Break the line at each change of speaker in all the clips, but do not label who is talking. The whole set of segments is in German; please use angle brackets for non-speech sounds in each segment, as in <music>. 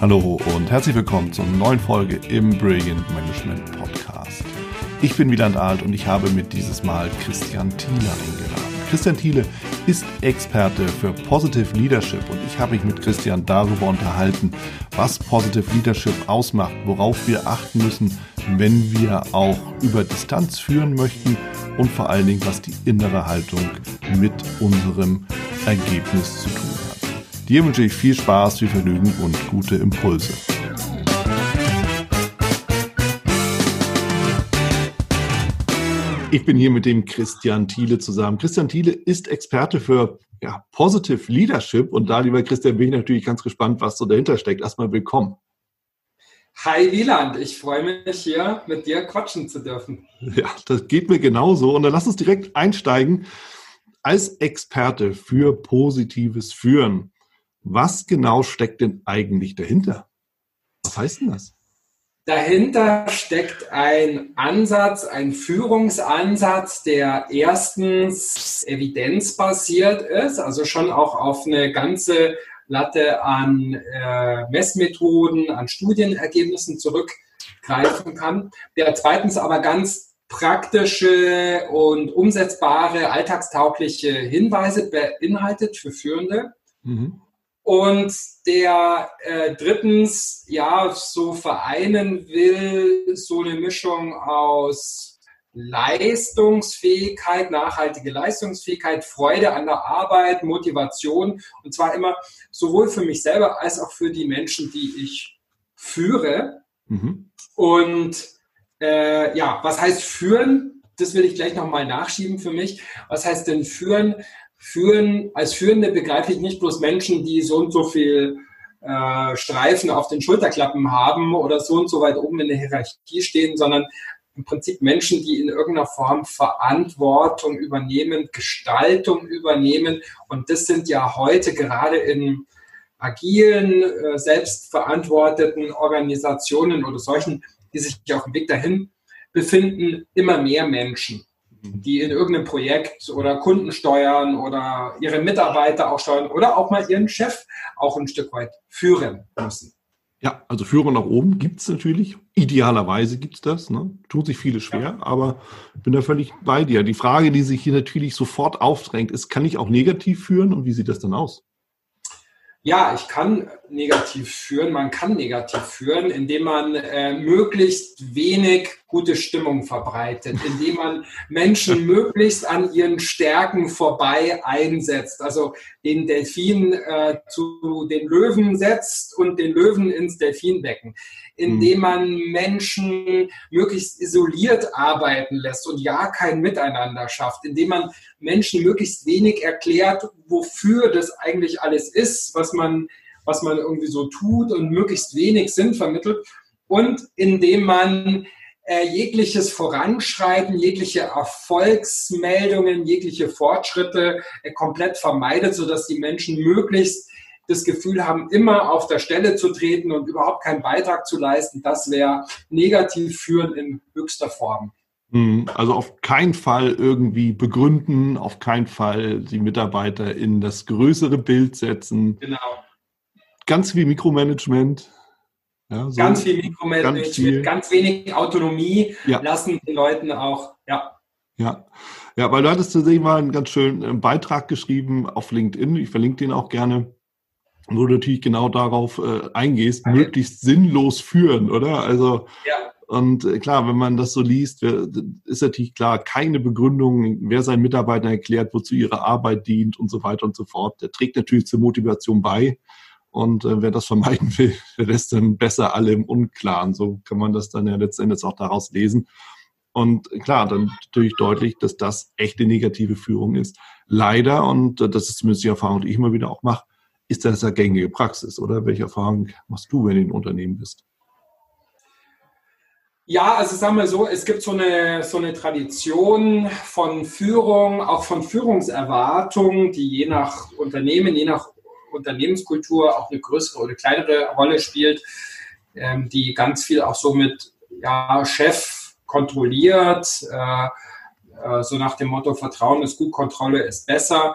Hallo und herzlich willkommen zur neuen Folge im Brilliant Management Podcast. Ich bin Wieland Alt und ich habe mit dieses Mal Christian Thiele eingeladen. Christian Thiele ist Experte für Positive Leadership und ich habe mich mit Christian darüber unterhalten, was Positive Leadership ausmacht, worauf wir achten müssen, wenn wir auch über Distanz führen möchten und vor allen Dingen, was die innere Haltung mit unserem Ergebnis zu tun hat. Dir wünsche ich viel Spaß, viel Vergnügen und gute Impulse. Ich bin hier mit dem Christian Thiele zusammen. Christian Thiele ist Experte für ja, Positive Leadership und da, lieber Christian, bin ich natürlich ganz gespannt, was so dahinter steckt. Erstmal willkommen.
Hi Wieland, ich freue mich hier mit dir quatschen zu dürfen.
Ja, das geht mir genauso. Und dann lass uns direkt einsteigen. Als Experte für positives Führen, was genau steckt denn eigentlich dahinter? Was heißt denn das?
Dahinter steckt ein Ansatz, ein Führungsansatz, der erstens evidenzbasiert ist, also schon auch auf eine ganze Latte an äh, Messmethoden, an Studienergebnissen zurückgreifen kann, der zweitens aber ganz praktische und umsetzbare, alltagstaugliche Hinweise beinhaltet für Führende. Mhm. Und der äh, drittens ja so vereinen will, so eine Mischung aus Leistungsfähigkeit, nachhaltige Leistungsfähigkeit, Freude an der Arbeit, Motivation und zwar immer sowohl für mich selber als auch für die Menschen, die ich führe. Mhm. Und äh, ja, was heißt führen? Das will ich gleich nochmal nachschieben für mich. Was heißt denn führen? Führen, als Führende begreife ich nicht bloß Menschen, die so und so viel äh, Streifen auf den Schulterklappen haben oder so und so weit oben in der Hierarchie stehen, sondern im Prinzip Menschen, die in irgendeiner Form Verantwortung übernehmen, Gestaltung übernehmen. Und das sind ja heute gerade in agilen, äh, selbstverantworteten Organisationen oder solchen, die sich auf dem Weg dahin befinden, immer mehr Menschen die in irgendeinem Projekt oder Kunden steuern oder ihre Mitarbeiter auch steuern oder auch mal ihren Chef auch ein Stück weit führen müssen.
Ja, also Führung nach oben gibt es natürlich. Idealerweise gibt es das. Ne? Tut sich viele schwer, ja. aber bin da völlig bei dir. Die Frage, die sich hier natürlich sofort aufdrängt, ist, kann ich auch negativ führen und wie sieht das dann aus?
Ja, ich kann negativ führen. Man kann negativ führen, indem man äh, möglichst wenig gute Stimmung verbreitet, indem man Menschen <laughs> möglichst an ihren Stärken vorbei einsetzt. Also den Delfin äh, zu den Löwen setzt und den Löwen ins Delfinbecken indem mhm. man Menschen möglichst isoliert arbeiten lässt und ja kein Miteinander schafft, indem man Menschen möglichst wenig erklärt, wofür das eigentlich alles ist, was man, was man irgendwie so tut und möglichst wenig Sinn vermittelt und indem man äh, jegliches Voranschreiten, jegliche Erfolgsmeldungen, jegliche Fortschritte äh, komplett vermeidet, sodass die Menschen möglichst das Gefühl haben, immer auf der Stelle zu treten und überhaupt keinen Beitrag zu leisten, das wäre negativ führen in höchster Form.
Hm, also auf keinen Fall irgendwie begründen, auf keinen Fall die Mitarbeiter in das größere Bild setzen. Genau. Ganz viel Mikromanagement.
Ja, so ganz viel Mikromanagement, ganz, viel. ganz wenig Autonomie ja. lassen den Leuten auch, ja.
Ja. Ja, weil du hattest tatsächlich mal einen ganz schönen Beitrag geschrieben auf LinkedIn. Ich verlinke den auch gerne wo du natürlich genau darauf äh, eingehst, okay. möglichst sinnlos führen, oder? Also ja. Und äh, klar, wenn man das so liest, ist natürlich klar, keine Begründung, wer seinen Mitarbeitern erklärt, wozu ihre Arbeit dient und so weiter und so fort. Der trägt natürlich zur Motivation bei. Und äh, wer das vermeiden will, <laughs> der lässt dann besser alle im Unklaren. So kann man das dann ja letztendlich auch daraus lesen. Und klar, dann natürlich deutlich, dass das echte negative Führung ist. Leider, und äh, das ist zumindest die Erfahrung, die ich immer wieder auch mache, ist das eine gängige Praxis, oder? Welche Erfahrungen machst du, wenn du in Unternehmen bist?
Ja, also sagen wir so, es gibt so eine, so eine Tradition von Führung, auch von Führungserwartungen, die je nach Unternehmen, je nach Unternehmenskultur auch eine größere oder kleinere Rolle spielt, ähm, die ganz viel auch so mit ja, Chef kontrolliert, äh, äh, so nach dem Motto Vertrauen ist gut, Kontrolle ist besser.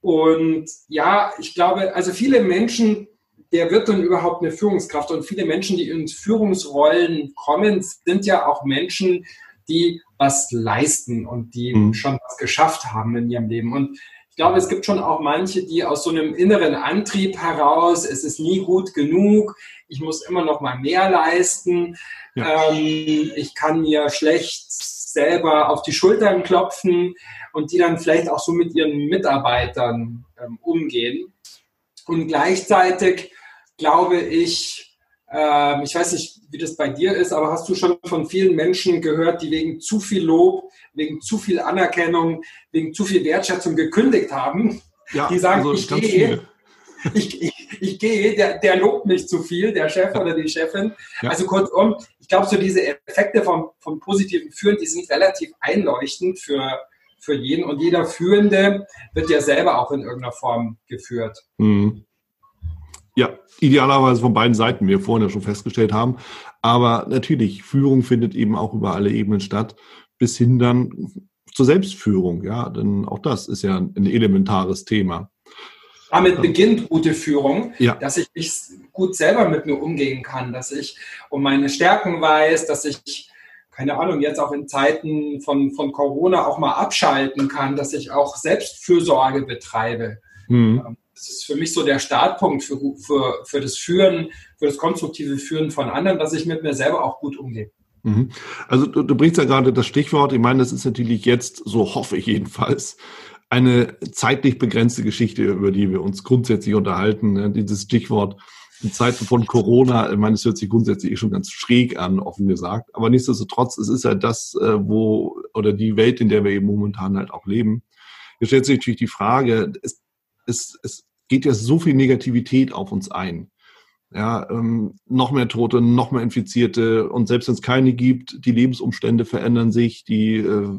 Und ja, ich glaube, also viele Menschen der wird dann überhaupt eine Führungskraft? Und viele Menschen, die in Führungsrollen kommen, sind ja auch Menschen, die was leisten und die mhm. schon was geschafft haben in ihrem Leben. Und ich glaube, es gibt schon auch manche, die aus so einem inneren Antrieb heraus, es ist nie gut genug, ich muss immer noch mal mehr leisten, ja. ähm, ich kann mir schlecht selber auf die Schultern klopfen und die dann vielleicht auch so mit ihren Mitarbeitern ähm, umgehen. Und gleichzeitig glaube ich, äh, ich weiß nicht, wie das bei dir ist, aber hast du schon von vielen Menschen gehört, die wegen zu viel Lob wegen zu viel Anerkennung, wegen zu viel Wertschätzung gekündigt haben. Ja, die sagen, also ich gehe, <laughs> ich, ich, ich gehe, der, der lobt mich zu viel, der Chef oder die Chefin. Ja. Also kurzum, ich glaube, so diese Effekte vom, vom positiven Führen, die sind relativ einleuchtend für, für jeden und jeder Führende wird ja selber auch in irgendeiner Form geführt. Mhm.
Ja, idealerweise von beiden Seiten, wie wir vorhin ja schon festgestellt haben. Aber natürlich, Führung findet eben auch über alle Ebenen statt bis hin dann zur Selbstführung. Ja, denn auch das ist ja ein elementares Thema.
Damit beginnt gute Führung, ja. dass ich mich gut selber mit mir umgehen kann, dass ich um meine Stärken weiß, dass ich, keine Ahnung, jetzt auch in Zeiten von, von Corona auch mal abschalten kann, dass ich auch Selbstfürsorge betreibe. Mhm. Das ist für mich so der Startpunkt für, für, für das Führen, für das konstruktive Führen von anderen, dass ich mit mir selber auch gut umgehe.
Mhm. Also du, du bringst ja gerade das Stichwort, ich meine, das ist natürlich jetzt, so hoffe ich jedenfalls, eine zeitlich begrenzte Geschichte, über die wir uns grundsätzlich unterhalten. Ne? Dieses Stichwort in Zeiten von Corona, ich meine, es hört sich grundsätzlich eh schon ganz schräg an, offen gesagt. Aber nichtsdestotrotz, es ist ja das, äh, wo, oder die Welt, in der wir eben momentan halt auch leben. Hier stellt sich natürlich die Frage, es, es, es geht ja so viel Negativität auf uns ein ja, ähm, noch mehr Tote, noch mehr Infizierte und selbst wenn es keine gibt, die Lebensumstände verändern sich, die, äh,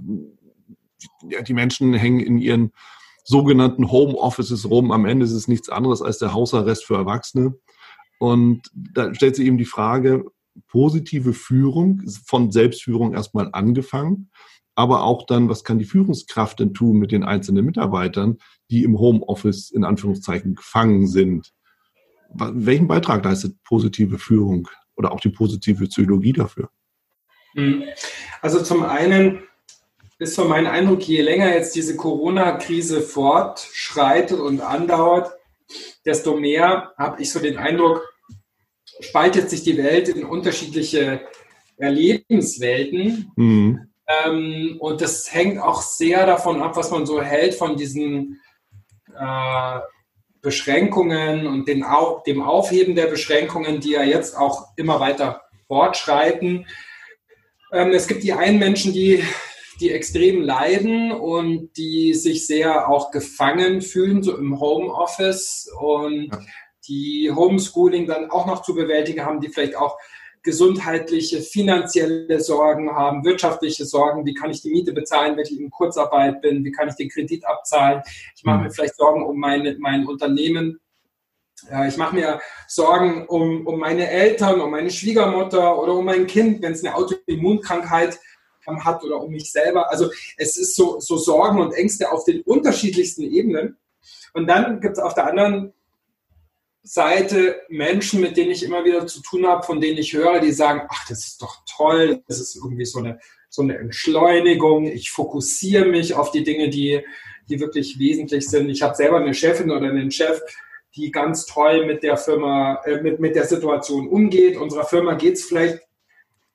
die Menschen hängen in ihren sogenannten Homeoffices rum. Am Ende ist es nichts anderes als der Hausarrest für Erwachsene. Und da stellt sich eben die Frage, positive Führung, von Selbstführung erstmal angefangen, aber auch dann, was kann die Führungskraft denn tun mit den einzelnen Mitarbeitern, die im Homeoffice in Anführungszeichen gefangen sind? welchen Beitrag leistet positive Führung oder auch die positive Psychologie dafür?
Hm. Also zum einen ist so mein Eindruck, je länger jetzt diese Corona-Krise fortschreitet und andauert, desto mehr habe ich so den Eindruck, spaltet sich die Welt in unterschiedliche Erlebenswelten. Mhm. Ähm, und das hängt auch sehr davon ab, was man so hält von diesen äh, Beschränkungen und den, dem Aufheben der Beschränkungen, die ja jetzt auch immer weiter fortschreiten. Ähm, es gibt die einen Menschen, die, die extrem leiden und die sich sehr auch gefangen fühlen, so im Homeoffice und ja. die Homeschooling dann auch noch zu bewältigen haben, die vielleicht auch gesundheitliche, finanzielle Sorgen haben, wirtschaftliche Sorgen, wie kann ich die Miete bezahlen, wenn ich in Kurzarbeit bin, wie kann ich den Kredit abzahlen. Ich mache mir mhm. vielleicht Sorgen um meine, mein Unternehmen. Ich mache mir Sorgen um, um meine Eltern, um meine Schwiegermutter oder um mein Kind, wenn es eine Autoimmunkrankheit hat oder um mich selber. Also es ist so, so Sorgen und Ängste auf den unterschiedlichsten Ebenen. Und dann gibt es auf der anderen Seite Menschen, mit denen ich immer wieder zu tun habe, von denen ich höre, die sagen, ach, das ist doch toll, das ist irgendwie so eine, so eine Entschleunigung, ich fokussiere mich auf die Dinge, die, die wirklich wesentlich sind. Ich habe selber eine Chefin oder einen Chef, die ganz toll mit der Firma, äh, mit, mit der Situation umgeht. Unserer Firma geht es vielleicht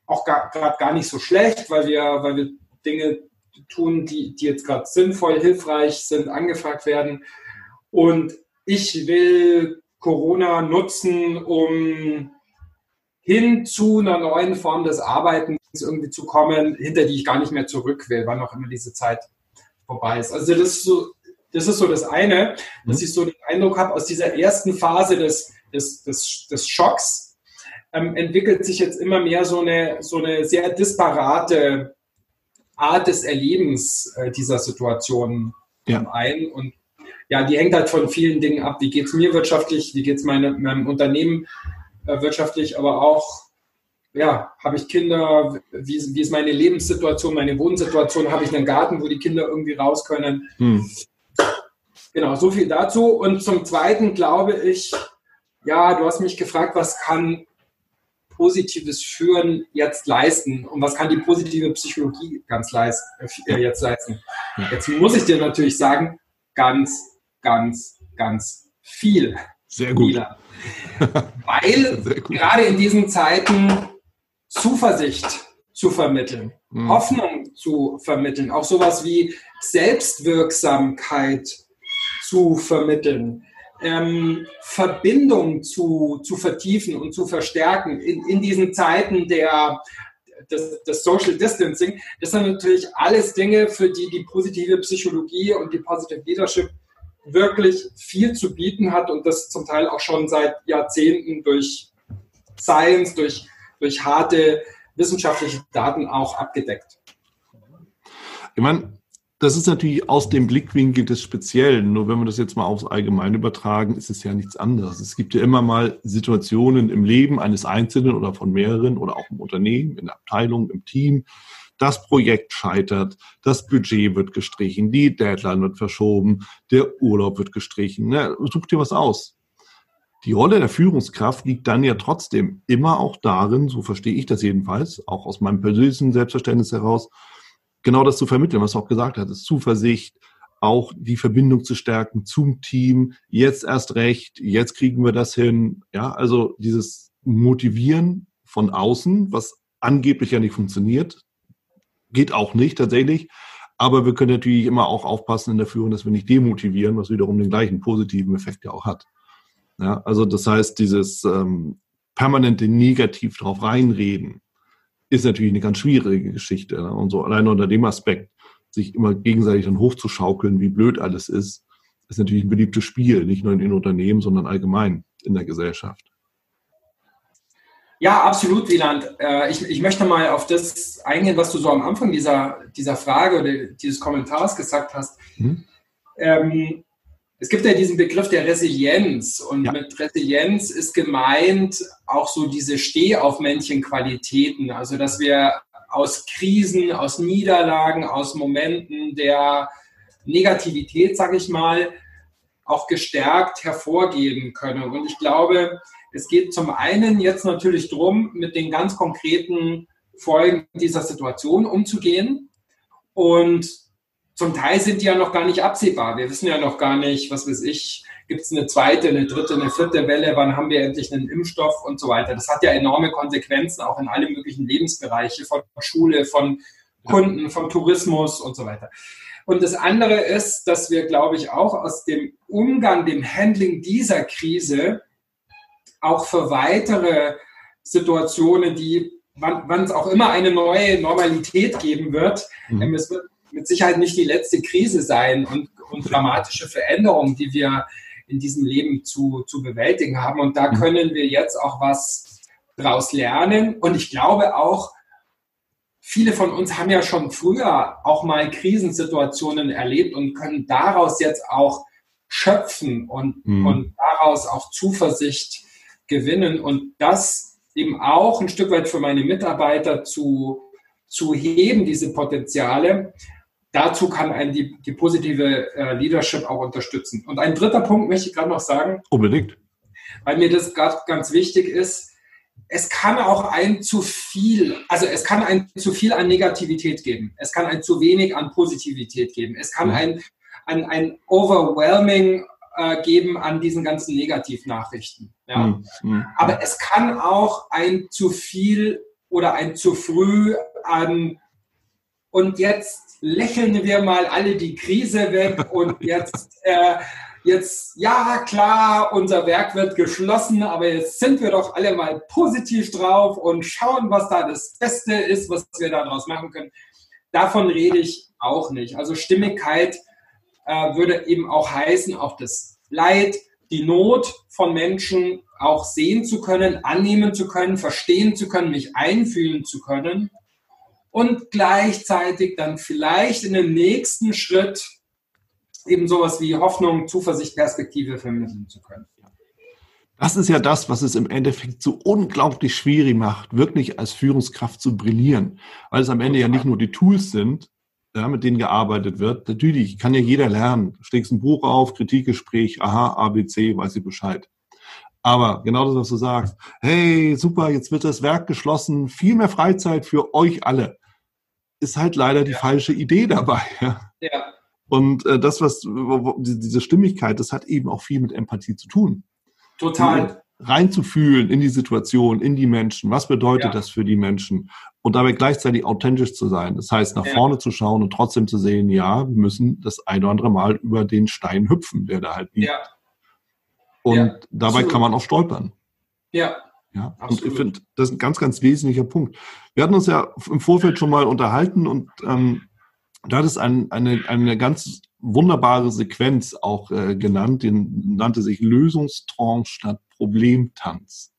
auch gerade gar nicht so schlecht, weil wir, weil wir Dinge tun, die, die jetzt gerade sinnvoll, hilfreich sind, angefragt werden. Und ich will Corona nutzen, um hin zu einer neuen Form des Arbeitens irgendwie zu kommen, hinter die ich gar nicht mehr zurück will, wann auch immer diese Zeit vorbei ist. Also das ist so das, ist so das eine, dass mhm. ich so den Eindruck habe, aus dieser ersten Phase des, des, des, des Schocks ähm, entwickelt sich jetzt immer mehr so eine, so eine sehr disparate Art des Erlebens äh, dieser Situation ja. ein. Und ja, die hängt halt von vielen Dingen ab. Wie geht es mir wirtschaftlich? Wie geht es meinem Unternehmen äh, wirtschaftlich? Aber auch, ja, habe ich Kinder? Wie, wie, ist meine Lebenssituation, meine Wohnsituation? Habe ich einen Garten, wo die Kinder irgendwie raus können? Hm. Genau, so viel dazu. Und zum Zweiten glaube ich, ja, du hast mich gefragt, was kann positives Führen jetzt leisten und was kann die positive Psychologie ganz leist, äh, jetzt leisten. Jetzt muss ich dir natürlich sagen, ganz, ganz, ganz viel.
Sehr gut. <laughs>
Weil gut. gerade in diesen Zeiten Zuversicht zu vermitteln, mhm. Hoffnung zu vermitteln, auch sowas wie Selbstwirksamkeit zu vermitteln, ähm, Verbindung zu, zu vertiefen und zu verstärken in, in diesen Zeiten der, des, des Social Distancing. Das sind natürlich alles Dinge, für die die positive Psychologie und die Positive Leadership wirklich viel zu bieten hat und das zum Teil auch schon seit Jahrzehnten durch Science, durch, durch harte wissenschaftliche Daten auch abgedeckt.
Ich meine, das ist natürlich aus dem Blickwinkel des Speziellen. Nur wenn wir das jetzt mal aufs Allgemeine übertragen, ist es ja nichts anderes. Es gibt ja immer mal Situationen im Leben eines Einzelnen oder von mehreren oder auch im Unternehmen, in der Abteilung, im Team. Das Projekt scheitert, das Budget wird gestrichen, die Deadline wird verschoben, der Urlaub wird gestrichen. Na, such dir was aus. Die Rolle der Führungskraft liegt dann ja trotzdem immer auch darin, so verstehe ich das jedenfalls, auch aus meinem persönlichen Selbstverständnis heraus, genau das zu vermitteln, was du auch gesagt hast, ist Zuversicht, auch die Verbindung zu stärken zum Team. Jetzt erst recht, jetzt kriegen wir das hin. Ja, also dieses Motivieren von außen, was angeblich ja nicht funktioniert, geht auch nicht tatsächlich. Aber wir können natürlich immer auch aufpassen in der Führung, dass wir nicht demotivieren, was wiederum den gleichen positiven Effekt ja auch hat. Ja, also das heißt, dieses ähm, permanente Negativ drauf reinreden, ist natürlich eine ganz schwierige Geschichte. Ne? Und so allein unter dem Aspekt, sich immer gegenseitig dann hochzuschaukeln, wie blöd alles ist, ist natürlich ein beliebtes Spiel, nicht nur in den Unternehmen, sondern allgemein in der Gesellschaft.
Ja, absolut, Wieland. Äh, ich, ich möchte mal auf das eingehen, was du so am Anfang dieser, dieser Frage oder dieses Kommentars gesagt hast. Mhm. Ähm, es gibt ja diesen Begriff der Resilienz und ja. mit Resilienz ist gemeint auch so diese Stehaufmännchen-Qualitäten, also dass wir aus Krisen, aus Niederlagen, aus Momenten der Negativität, sage ich mal, auch gestärkt hervorgehen können. Und ich glaube, es geht zum einen jetzt natürlich darum, mit den ganz konkreten Folgen dieser Situation umzugehen und zum Teil sind die ja noch gar nicht absehbar. Wir wissen ja noch gar nicht, was weiß ich, gibt es eine zweite, eine dritte, eine vierte Welle, wann haben wir endlich einen Impfstoff und so weiter. Das hat ja enorme Konsequenzen auch in alle möglichen Lebensbereiche, von Schule, von Kunden, vom Tourismus und so weiter. Und das andere ist, dass wir, glaube ich, auch aus dem Umgang, dem Handling dieser Krise auch für weitere Situationen, die, wann es auch immer eine neue Normalität geben wird, mhm. Ähm, es wird mit Sicherheit nicht die letzte Krise sein und, und dramatische Veränderungen, die wir in diesem Leben zu, zu bewältigen haben. Und da mhm. können wir jetzt auch was draus lernen. Und ich glaube auch, viele von uns haben ja schon früher auch mal Krisensituationen erlebt und können daraus jetzt auch schöpfen und, mhm. und daraus auch Zuversicht gewinnen und das eben auch ein Stück weit für meine Mitarbeiter zu, zu heben, diese Potenziale, dazu kann einen die, die positive äh, Leadership auch unterstützen. Und ein dritter Punkt möchte ich gerade noch sagen.
Unbedingt.
Weil mir das gerade ganz wichtig ist. Es kann auch ein zu viel, also es kann ein zu viel an Negativität geben. Es kann ein zu wenig an Positivität geben. Es kann mhm. ein, ein, ein overwhelming äh, geben an diesen ganzen Negativnachrichten. Ja. Mhm. Aber es kann auch ein zu viel oder ein zu früh an und jetzt lächeln wir mal alle die Krise weg <laughs> und jetzt, äh, jetzt, ja klar, unser Werk wird geschlossen, aber jetzt sind wir doch alle mal positiv drauf und schauen, was da das Beste ist, was wir daraus machen können. Davon rede ich auch nicht. Also Stimmigkeit äh, würde eben auch heißen, auch das Leid, die Not von Menschen auch sehen zu können, annehmen zu können, verstehen zu können, mich einfühlen zu können und gleichzeitig dann vielleicht in dem nächsten Schritt eben sowas wie Hoffnung, Zuversicht, Perspektive vermitteln zu können.
Das ist ja das, was es im Endeffekt so unglaublich schwierig macht, wirklich als Führungskraft zu brillieren, weil es am Ende ja nicht nur die Tools sind, ja, mit denen gearbeitet wird. Natürlich kann ja jeder lernen. Schlägst ein Buch auf, Kritikgespräch, aha, ABC, weiß ich Bescheid. Aber genau das, was du sagst, hey, super, jetzt wird das Werk geschlossen, viel mehr Freizeit für euch alle, ist halt leider die ja. falsche Idee dabei. <laughs> Ja. ja. Und äh, das, was diese Stimmigkeit, das hat eben auch viel mit Empathie zu tun.
Total.
Reinzufühlen in die Situation, in die Menschen. Was bedeutet ja. das für die Menschen? Und dabei gleichzeitig authentisch zu sein. Das heißt, nach ja. vorne zu schauen und trotzdem zu sehen, ja, wir müssen das ein oder andere Mal über den Stein hüpfen, der da halt liegt. Ja. Und ja, dabei absolut. kann man auch stolpern.
Ja.
Ja, absolut. und ich finde, das ist ein ganz, ganz wesentlicher Punkt. Wir hatten uns ja im Vorfeld schon mal unterhalten und ähm, da hat es ein, eine, eine ganz wunderbare Sequenz auch äh, genannt, die nannte sich Lösungstrance statt Problemtanz.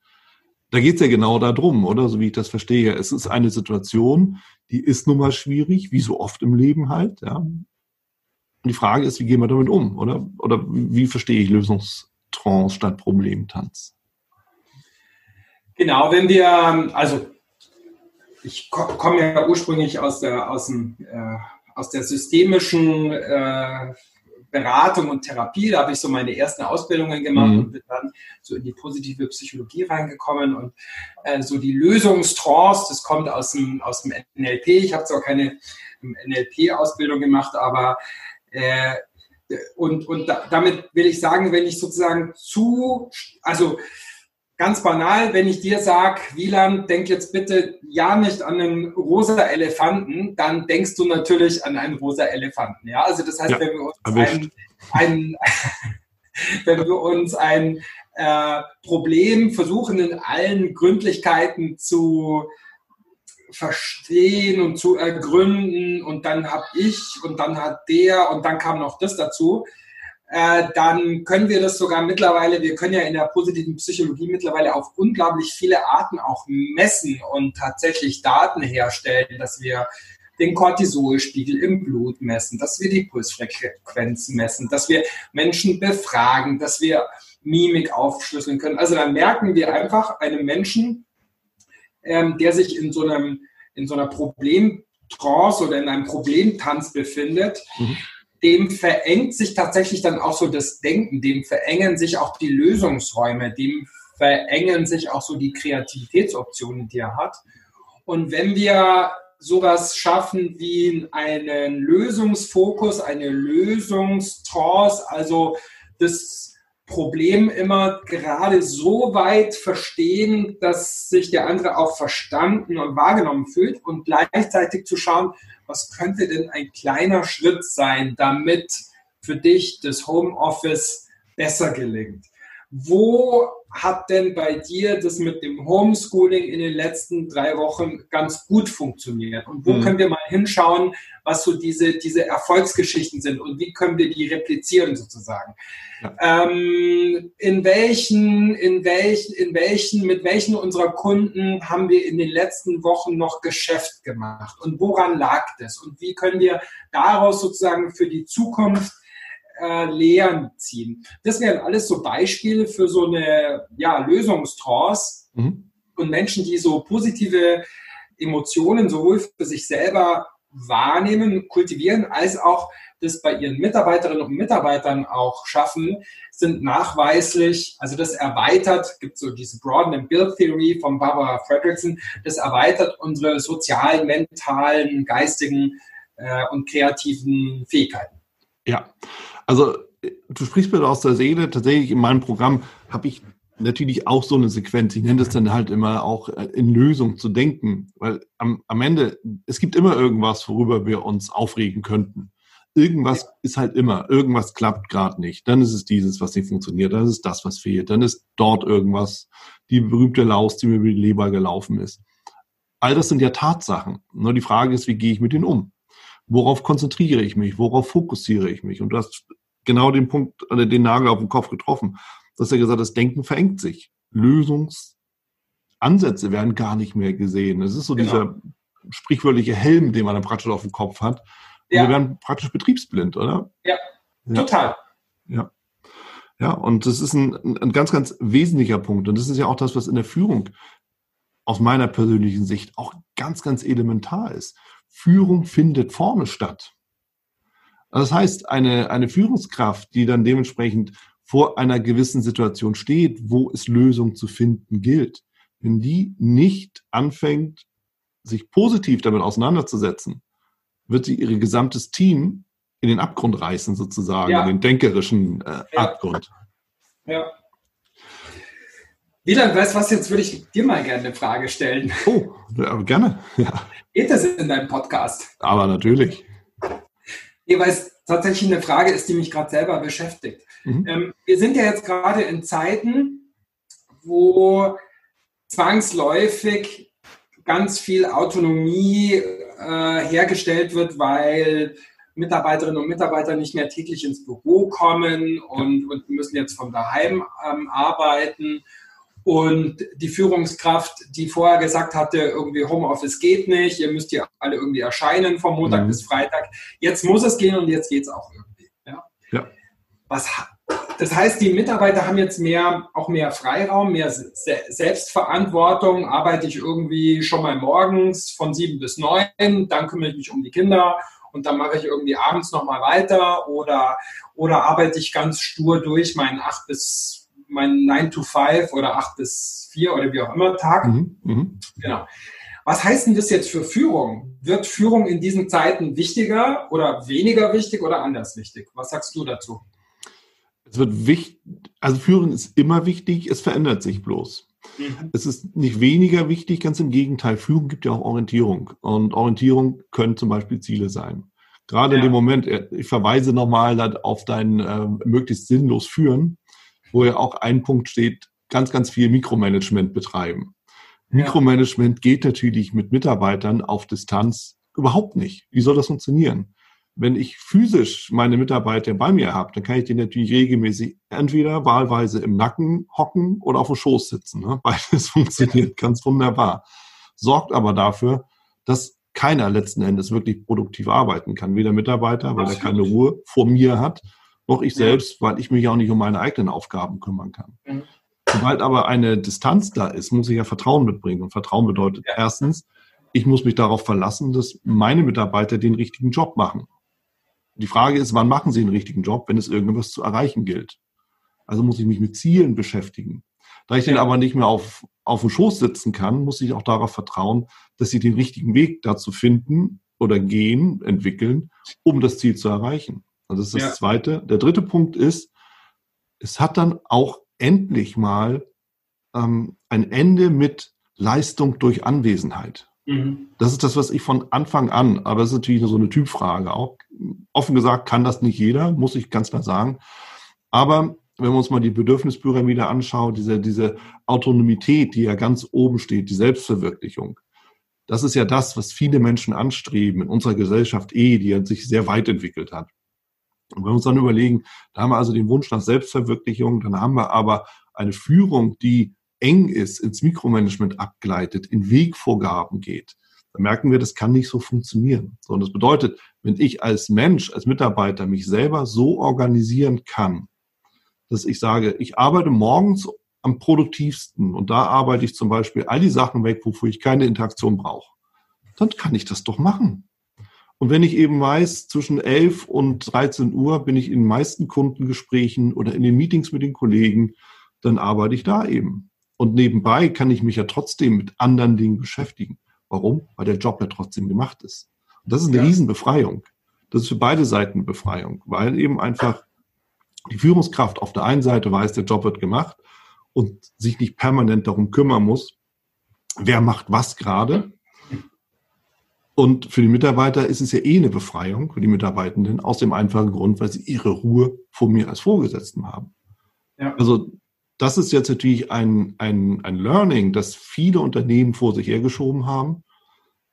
Da geht es ja genau darum, oder? So wie ich das verstehe. Es ist eine Situation, die ist nun mal schwierig, wie so oft im Leben halt, ja. Die Frage ist, wie gehen wir damit um, oder? Oder wie verstehe ich Lösungs Trance statt Problemtanz.
Genau, wenn wir, also ich komme ja ursprünglich aus der, aus dem, äh, aus der systemischen äh, Beratung und Therapie. Da habe ich so meine ersten Ausbildungen gemacht mhm. und bin dann so in die positive Psychologie reingekommen und äh, so die Lösungstrance, das kommt aus dem, aus dem NLP. Ich habe zwar keine NLP-Ausbildung gemacht, aber äh, und, und da, damit will ich sagen, wenn ich sozusagen zu, also ganz banal, wenn ich dir sage, Wieland, denk jetzt bitte ja nicht an einen rosa Elefanten, dann denkst du natürlich an einen rosa Elefanten. Ja, also das heißt, ja, wenn wir uns ein, ein <laughs> wenn wir uns ein äh, Problem versuchen in allen Gründlichkeiten zu verstehen und zu ergründen und dann habe ich und dann hat der und dann kam noch das dazu, äh, dann können wir das sogar mittlerweile, wir können ja in der positiven Psychologie mittlerweile auf unglaublich viele Arten auch messen und tatsächlich Daten herstellen, dass wir den Cortisolspiegel im Blut messen, dass wir die Pulsfrequenz messen, dass wir Menschen befragen, dass wir Mimik aufschlüsseln können. Also dann merken wir einfach einem Menschen, ähm, der sich in so einem in so einer Problemtrance oder in einem Problemtanz befindet, mhm. Dem verengt sich tatsächlich dann auch so das Denken, dem verengen sich auch die Lösungsräume, dem verengen sich auch so die Kreativitätsoptionen, die er hat. Und wenn wir sowas schaffen wie einen Lösungsfokus, eine Lösungstrance, also das Problem immer gerade so weit verstehen, dass sich der andere auch verstanden und wahrgenommen fühlt und gleichzeitig zu schauen, was könnte denn ein kleiner Schritt sein, damit für dich das Homeoffice besser gelingt. Wo hat denn bei dir das mit dem Homeschooling in den letzten drei Wochen ganz gut funktioniert? Und wo mhm. können wir mal hinschauen, was so diese, diese Erfolgsgeschichten sind und wie können wir die replizieren sozusagen? Ja. Ähm, in welchen, in welchen, in welchen, mit welchen unserer Kunden haben wir in den letzten Wochen noch Geschäft gemacht? Und woran lag das? Und wie können wir daraus sozusagen für die Zukunft äh, Lehren ziehen. Das wären alles so Beispiele für so eine ja, Lösungstrance mhm. und Menschen, die so positive Emotionen sowohl für sich selber wahrnehmen, kultivieren, als auch das bei ihren Mitarbeiterinnen und Mitarbeitern auch schaffen, sind nachweislich, also das erweitert, gibt so diese Broaden and Build Theory von Barbara Fredrickson, das erweitert unsere sozialen, mentalen, geistigen äh, und kreativen Fähigkeiten.
Ja, also du sprichst mir aus der Seele. Tatsächlich in meinem Programm habe ich natürlich auch so eine Sequenz. Ich nenne das dann halt immer auch äh, in Lösung zu denken, weil am, am Ende, es gibt immer irgendwas, worüber wir uns aufregen könnten. Irgendwas ist halt immer, irgendwas klappt gerade nicht. Dann ist es dieses, was nicht funktioniert, dann ist das, was fehlt, dann ist dort irgendwas, die berühmte Laus, die mir über die Leber gelaufen ist. All das sind ja Tatsachen. Nur die Frage ist, wie gehe ich mit denen um? Worauf konzentriere ich mich? Worauf fokussiere ich mich? Und du hast genau den Punkt, oder den Nagel auf den Kopf getroffen. Du hast ja gesagt, das Denken verengt sich. Lösungsansätze werden gar nicht mehr gesehen. Es ist so genau. dieser sprichwörtliche Helm, den man dann praktisch auf dem Kopf hat. Ja. Wir werden praktisch betriebsblind, oder?
Ja, ja. total.
Ja. Ja, und das ist ein, ein ganz, ganz wesentlicher Punkt. Und das ist ja auch das, was in der Führung aus meiner persönlichen Sicht auch ganz, ganz elementar ist. Führung findet vorne statt. Das heißt, eine, eine Führungskraft, die dann dementsprechend vor einer gewissen Situation steht, wo es Lösungen zu finden gilt, wenn die nicht anfängt, sich positiv damit auseinanderzusetzen, wird sie ihr gesamtes Team in den Abgrund reißen, sozusagen, ja. in den denkerischen äh, ja. Abgrund.
Ja. Wieland, weißt du was, jetzt würde ich dir mal gerne eine Frage stellen.
Oh, gerne. Ja.
Geht das in deinem Podcast?
Aber natürlich.
Weil es tatsächlich eine Frage ist, die mich gerade selber beschäftigt. Mhm. Ähm, wir sind ja jetzt gerade in Zeiten, wo zwangsläufig ganz viel Autonomie äh, hergestellt wird, weil Mitarbeiterinnen und Mitarbeiter nicht mehr täglich ins Büro kommen und, und müssen jetzt von daheim ähm, arbeiten. Und die Führungskraft, die vorher gesagt hatte, irgendwie Homeoffice geht nicht, ihr müsst hier alle irgendwie erscheinen vom Montag mhm. bis Freitag. Jetzt muss es gehen und jetzt geht es auch irgendwie. Ja? ja. Was, das heißt, die Mitarbeiter haben jetzt mehr, auch mehr Freiraum, mehr Selbstverantwortung. Arbeite ich irgendwie schon mal morgens von sieben bis neun, dann kümmere ich mich um die Kinder und dann mache ich irgendwie abends nochmal weiter oder, oder arbeite ich ganz stur durch meinen acht bis meinen 9 to 5 oder 8 bis 4 oder wie auch immer Tag. Mhm, mh. Genau. Was heißt denn das jetzt für Führung? Wird Führung in diesen Zeiten wichtiger oder weniger wichtig oder anders wichtig? Was sagst du dazu?
Es wird wichtig, also Führung ist immer wichtig, es verändert sich bloß. Mhm. Es ist nicht weniger wichtig, ganz im Gegenteil. Führung gibt ja auch Orientierung. Und Orientierung können zum Beispiel Ziele sein. Gerade ja. in dem Moment, äh, ich verweise nochmal auf dein äh, möglichst sinnlos führen, wo ja auch ein Punkt steht, ganz, ganz viel Mikromanagement betreiben. Mikromanagement geht natürlich mit Mitarbeitern auf Distanz überhaupt nicht. Wie soll das funktionieren? Wenn ich physisch meine Mitarbeiter bei mir habe, dann kann ich die natürlich regelmäßig entweder wahlweise im Nacken hocken oder auf dem Schoß sitzen. Ne? <laughs> Beides funktioniert ganz wunderbar. Sorgt aber dafür, dass keiner letzten Endes wirklich produktiv arbeiten kann. Weder Mitarbeiter, weil er keine Ruhe vor mir hat, noch ich selbst, weil ich mich auch nicht um meine eigenen Aufgaben kümmern kann. Mhm. Sobald aber eine Distanz da ist, muss ich ja Vertrauen mitbringen. Und Vertrauen bedeutet ja. erstens, ich muss mich darauf verlassen, dass meine Mitarbeiter den richtigen Job machen. Die Frage ist, wann machen sie den richtigen Job, wenn es irgendwas zu erreichen gilt? Also muss ich mich mit Zielen beschäftigen. Da ich den aber nicht mehr auf, auf dem Schoß sitzen kann, muss ich auch darauf vertrauen, dass sie den richtigen Weg dazu finden oder gehen, entwickeln, um das Ziel zu erreichen. Also das ist das Zweite. Der dritte Punkt ist, es hat dann auch endlich mal ähm, ein Ende mit Leistung durch Anwesenheit. Mhm. Das ist das, was ich von Anfang an, aber das ist natürlich so eine Typfrage auch. Offen gesagt kann das nicht jeder, muss ich ganz klar sagen. Aber wenn wir uns mal die Bedürfnispyramide anschauen, diese, diese Autonomität, die ja ganz oben steht, die Selbstverwirklichung, das ist ja das, was viele Menschen anstreben in unserer Gesellschaft eh, die sich sehr weit entwickelt hat. Und wenn wir uns dann überlegen, da haben wir also den Wunsch nach Selbstverwirklichung, dann haben wir aber eine Führung, die eng ist, ins Mikromanagement abgleitet, in Wegvorgaben geht, dann merken wir, das kann nicht so funktionieren. So, und das bedeutet, wenn ich als Mensch, als Mitarbeiter mich selber so organisieren kann, dass ich sage, ich arbeite morgens am produktivsten und da arbeite ich zum Beispiel all die Sachen weg, wofür ich keine Interaktion brauche, dann kann ich das doch machen. Und wenn ich eben weiß, zwischen 11 und 13 Uhr bin ich in den meisten Kundengesprächen oder in den Meetings mit den Kollegen, dann arbeite ich da eben. Und nebenbei kann ich mich ja trotzdem mit anderen Dingen beschäftigen. Warum? Weil der Job ja trotzdem gemacht ist. Und das ist eine ja. Riesenbefreiung. Das ist für beide Seiten Befreiung, weil eben einfach die Führungskraft auf der einen Seite weiß, der Job wird gemacht und sich nicht permanent darum kümmern muss, wer macht was gerade, und für die Mitarbeiter ist es ja eh eine Befreiung für die Mitarbeitenden aus dem einfachen Grund, weil sie ihre Ruhe vor mir als Vorgesetzten haben. Ja. Also das ist jetzt natürlich ein, ein, ein Learning, das viele Unternehmen vor sich hergeschoben haben,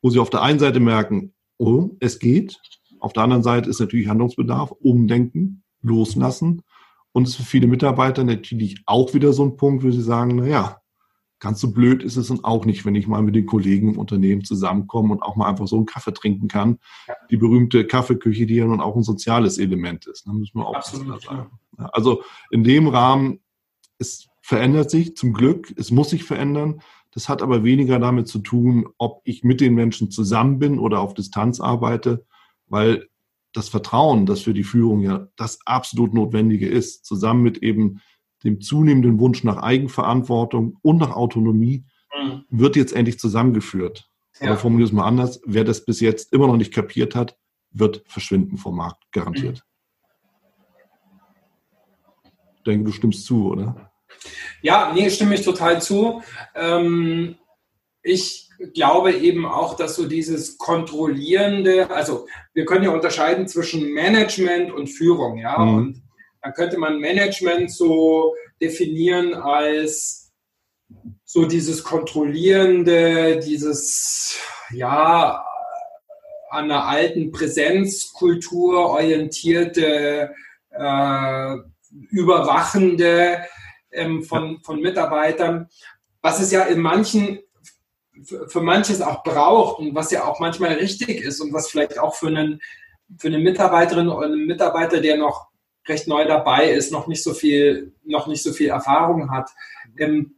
wo sie auf der einen Seite merken, oh, es geht. Auf der anderen Seite ist natürlich Handlungsbedarf, umdenken, loslassen. Und es ist für viele Mitarbeiter natürlich auch wieder so ein Punkt, wo sie sagen, na ja, Ganz so blöd ist es dann auch nicht, wenn ich mal mit den Kollegen im Unternehmen zusammenkomme und auch mal einfach so einen Kaffee trinken kann. Die berühmte Kaffeeküche, die ja nun auch ein soziales Element ist. Da ne, müssen wir auch Absolut, sagen. Also in dem Rahmen, es verändert sich zum Glück, es muss sich verändern. Das hat aber weniger damit zu tun, ob ich mit den Menschen zusammen bin oder auf Distanz arbeite, weil das Vertrauen, das für die Führung ja das absolut Notwendige ist, zusammen mit eben dem zunehmenden Wunsch nach Eigenverantwortung und nach Autonomie, mhm. wird jetzt endlich zusammengeführt. Ja. Aber formuliere es mal anders, wer das bis jetzt immer noch nicht kapiert hat, wird verschwinden vom Markt, garantiert. Mhm. Ich denke, du stimmst zu, oder?
Ja, nee, stimme ich total zu. Ähm, ich glaube eben auch, dass so dieses kontrollierende, also wir können ja unterscheiden zwischen Management und Führung, ja. Mhm. Und dann könnte man Management so definieren als so dieses kontrollierende, dieses ja an einer alten Präsenzkultur orientierte, äh, überwachende ähm, von, von Mitarbeitern, was es ja in manchen für manches auch braucht und was ja auch manchmal richtig ist und was vielleicht auch für einen für eine Mitarbeiterin oder einen Mitarbeiter, der noch recht neu dabei ist, noch nicht so viel, noch nicht so viel Erfahrung hat, ähm,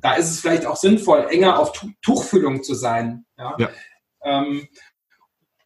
da ist es vielleicht auch sinnvoll, enger auf Tuchfüllung zu sein. Ja? ja. Ähm,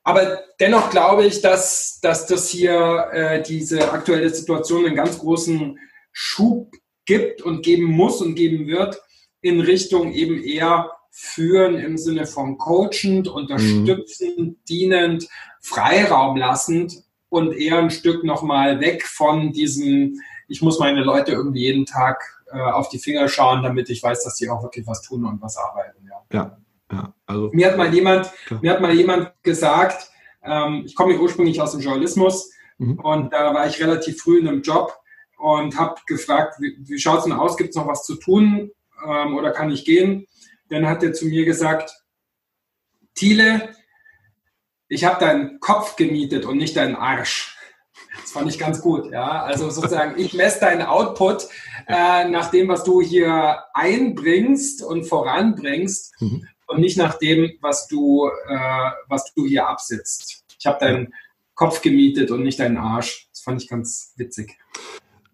aber dennoch glaube ich, dass, dass das hier äh, diese aktuelle Situation einen ganz großen Schub gibt und geben muss und geben wird in Richtung eben eher führen im Sinne von coachend, unterstützend, mhm. dienend, Freiraum lassend und eher ein Stück nochmal weg von diesem, ich muss meine Leute irgendwie jeden Tag äh, auf die Finger schauen, damit ich weiß, dass sie auch wirklich was tun und was arbeiten. Ja,
ja. ja also,
mir, hat mal jemand, mir hat mal jemand gesagt, ähm, ich komme ursprünglich aus dem Journalismus mhm. und da war ich relativ früh in einem Job und habe gefragt, wie, wie schaut es denn aus, gibt es noch was zu tun ähm, oder kann ich gehen? Dann hat er zu mir gesagt, Thiele, ich habe deinen Kopf gemietet und nicht deinen Arsch. Das fand ich ganz gut. Ja, also sozusagen, ich messe deinen Output äh, nach dem, was du hier einbringst und voranbringst mhm. und nicht nach dem, was du, äh, was du hier absitzt. Ich habe deinen Kopf gemietet und nicht deinen Arsch. Das fand ich ganz witzig.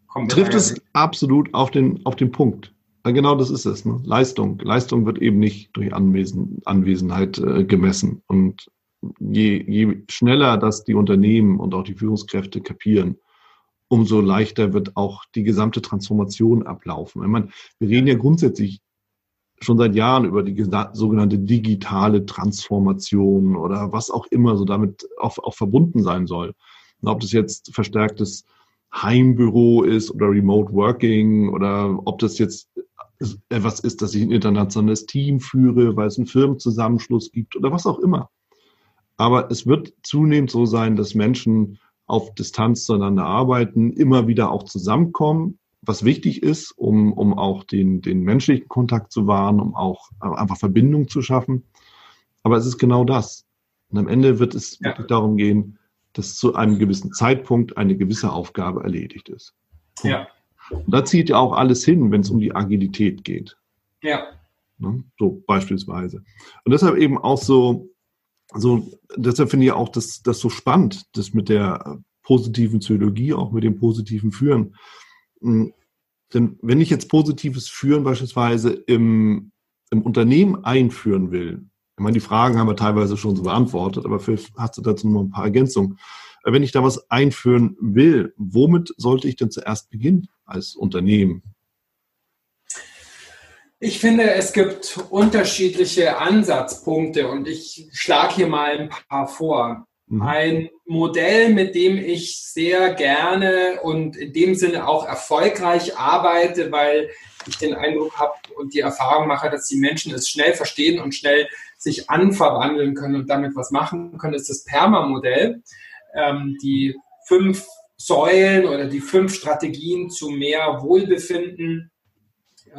Kommt Trifft es absolut auf den, auf den Punkt. Genau das ist es. Ne? Leistung. Leistung wird eben nicht durch Anwesen, Anwesenheit äh, gemessen. Und je, je schneller das die Unternehmen und auch die Führungskräfte kapieren, umso leichter wird auch die gesamte Transformation ablaufen. Ich meine, wir reden ja grundsätzlich schon seit Jahren über die sogenannte digitale Transformation oder was auch immer so damit auch, auch verbunden sein soll. Und ob das jetzt verstärktes Heimbüro ist oder Remote Working oder ob das jetzt etwas ist, dass ich ein internationales Team führe, weil es einen Firmenzusammenschluss gibt oder was auch immer. Aber es wird zunehmend so sein, dass Menschen auf Distanz zueinander arbeiten, immer wieder auch zusammenkommen, was wichtig ist, um, um auch den, den menschlichen Kontakt zu wahren, um auch einfach Verbindung zu schaffen. Aber es ist genau das. Und am Ende wird es ja. wirklich darum gehen, dass zu einem gewissen Zeitpunkt eine gewisse Aufgabe erledigt ist. Ja. Und da zieht ja auch alles hin, wenn es um die Agilität geht.
Ja.
Ne? So beispielsweise. Und deshalb eben auch so, so deshalb finde ich auch das, das so spannend, das mit der positiven Psychologie, auch mit dem positiven Führen. Hm, denn wenn ich jetzt positives Führen beispielsweise im, im Unternehmen einführen will, ich meine, die Fragen haben wir teilweise schon so beantwortet, aber vielleicht hast du dazu noch ein paar Ergänzungen. Wenn ich da was einführen will, womit sollte ich denn zuerst beginnen als Unternehmen?
Ich finde, es gibt unterschiedliche Ansatzpunkte und ich schlage hier mal ein paar vor. Mhm. Ein Modell, mit dem ich sehr gerne und in dem Sinne auch erfolgreich arbeite, weil ich den Eindruck habe und die Erfahrung mache, dass die Menschen es schnell verstehen und schnell sich anverwandeln können und damit was machen können, ist das Perma-Modell. Ähm, die fünf Säulen oder die fünf Strategien zu mehr Wohlbefinden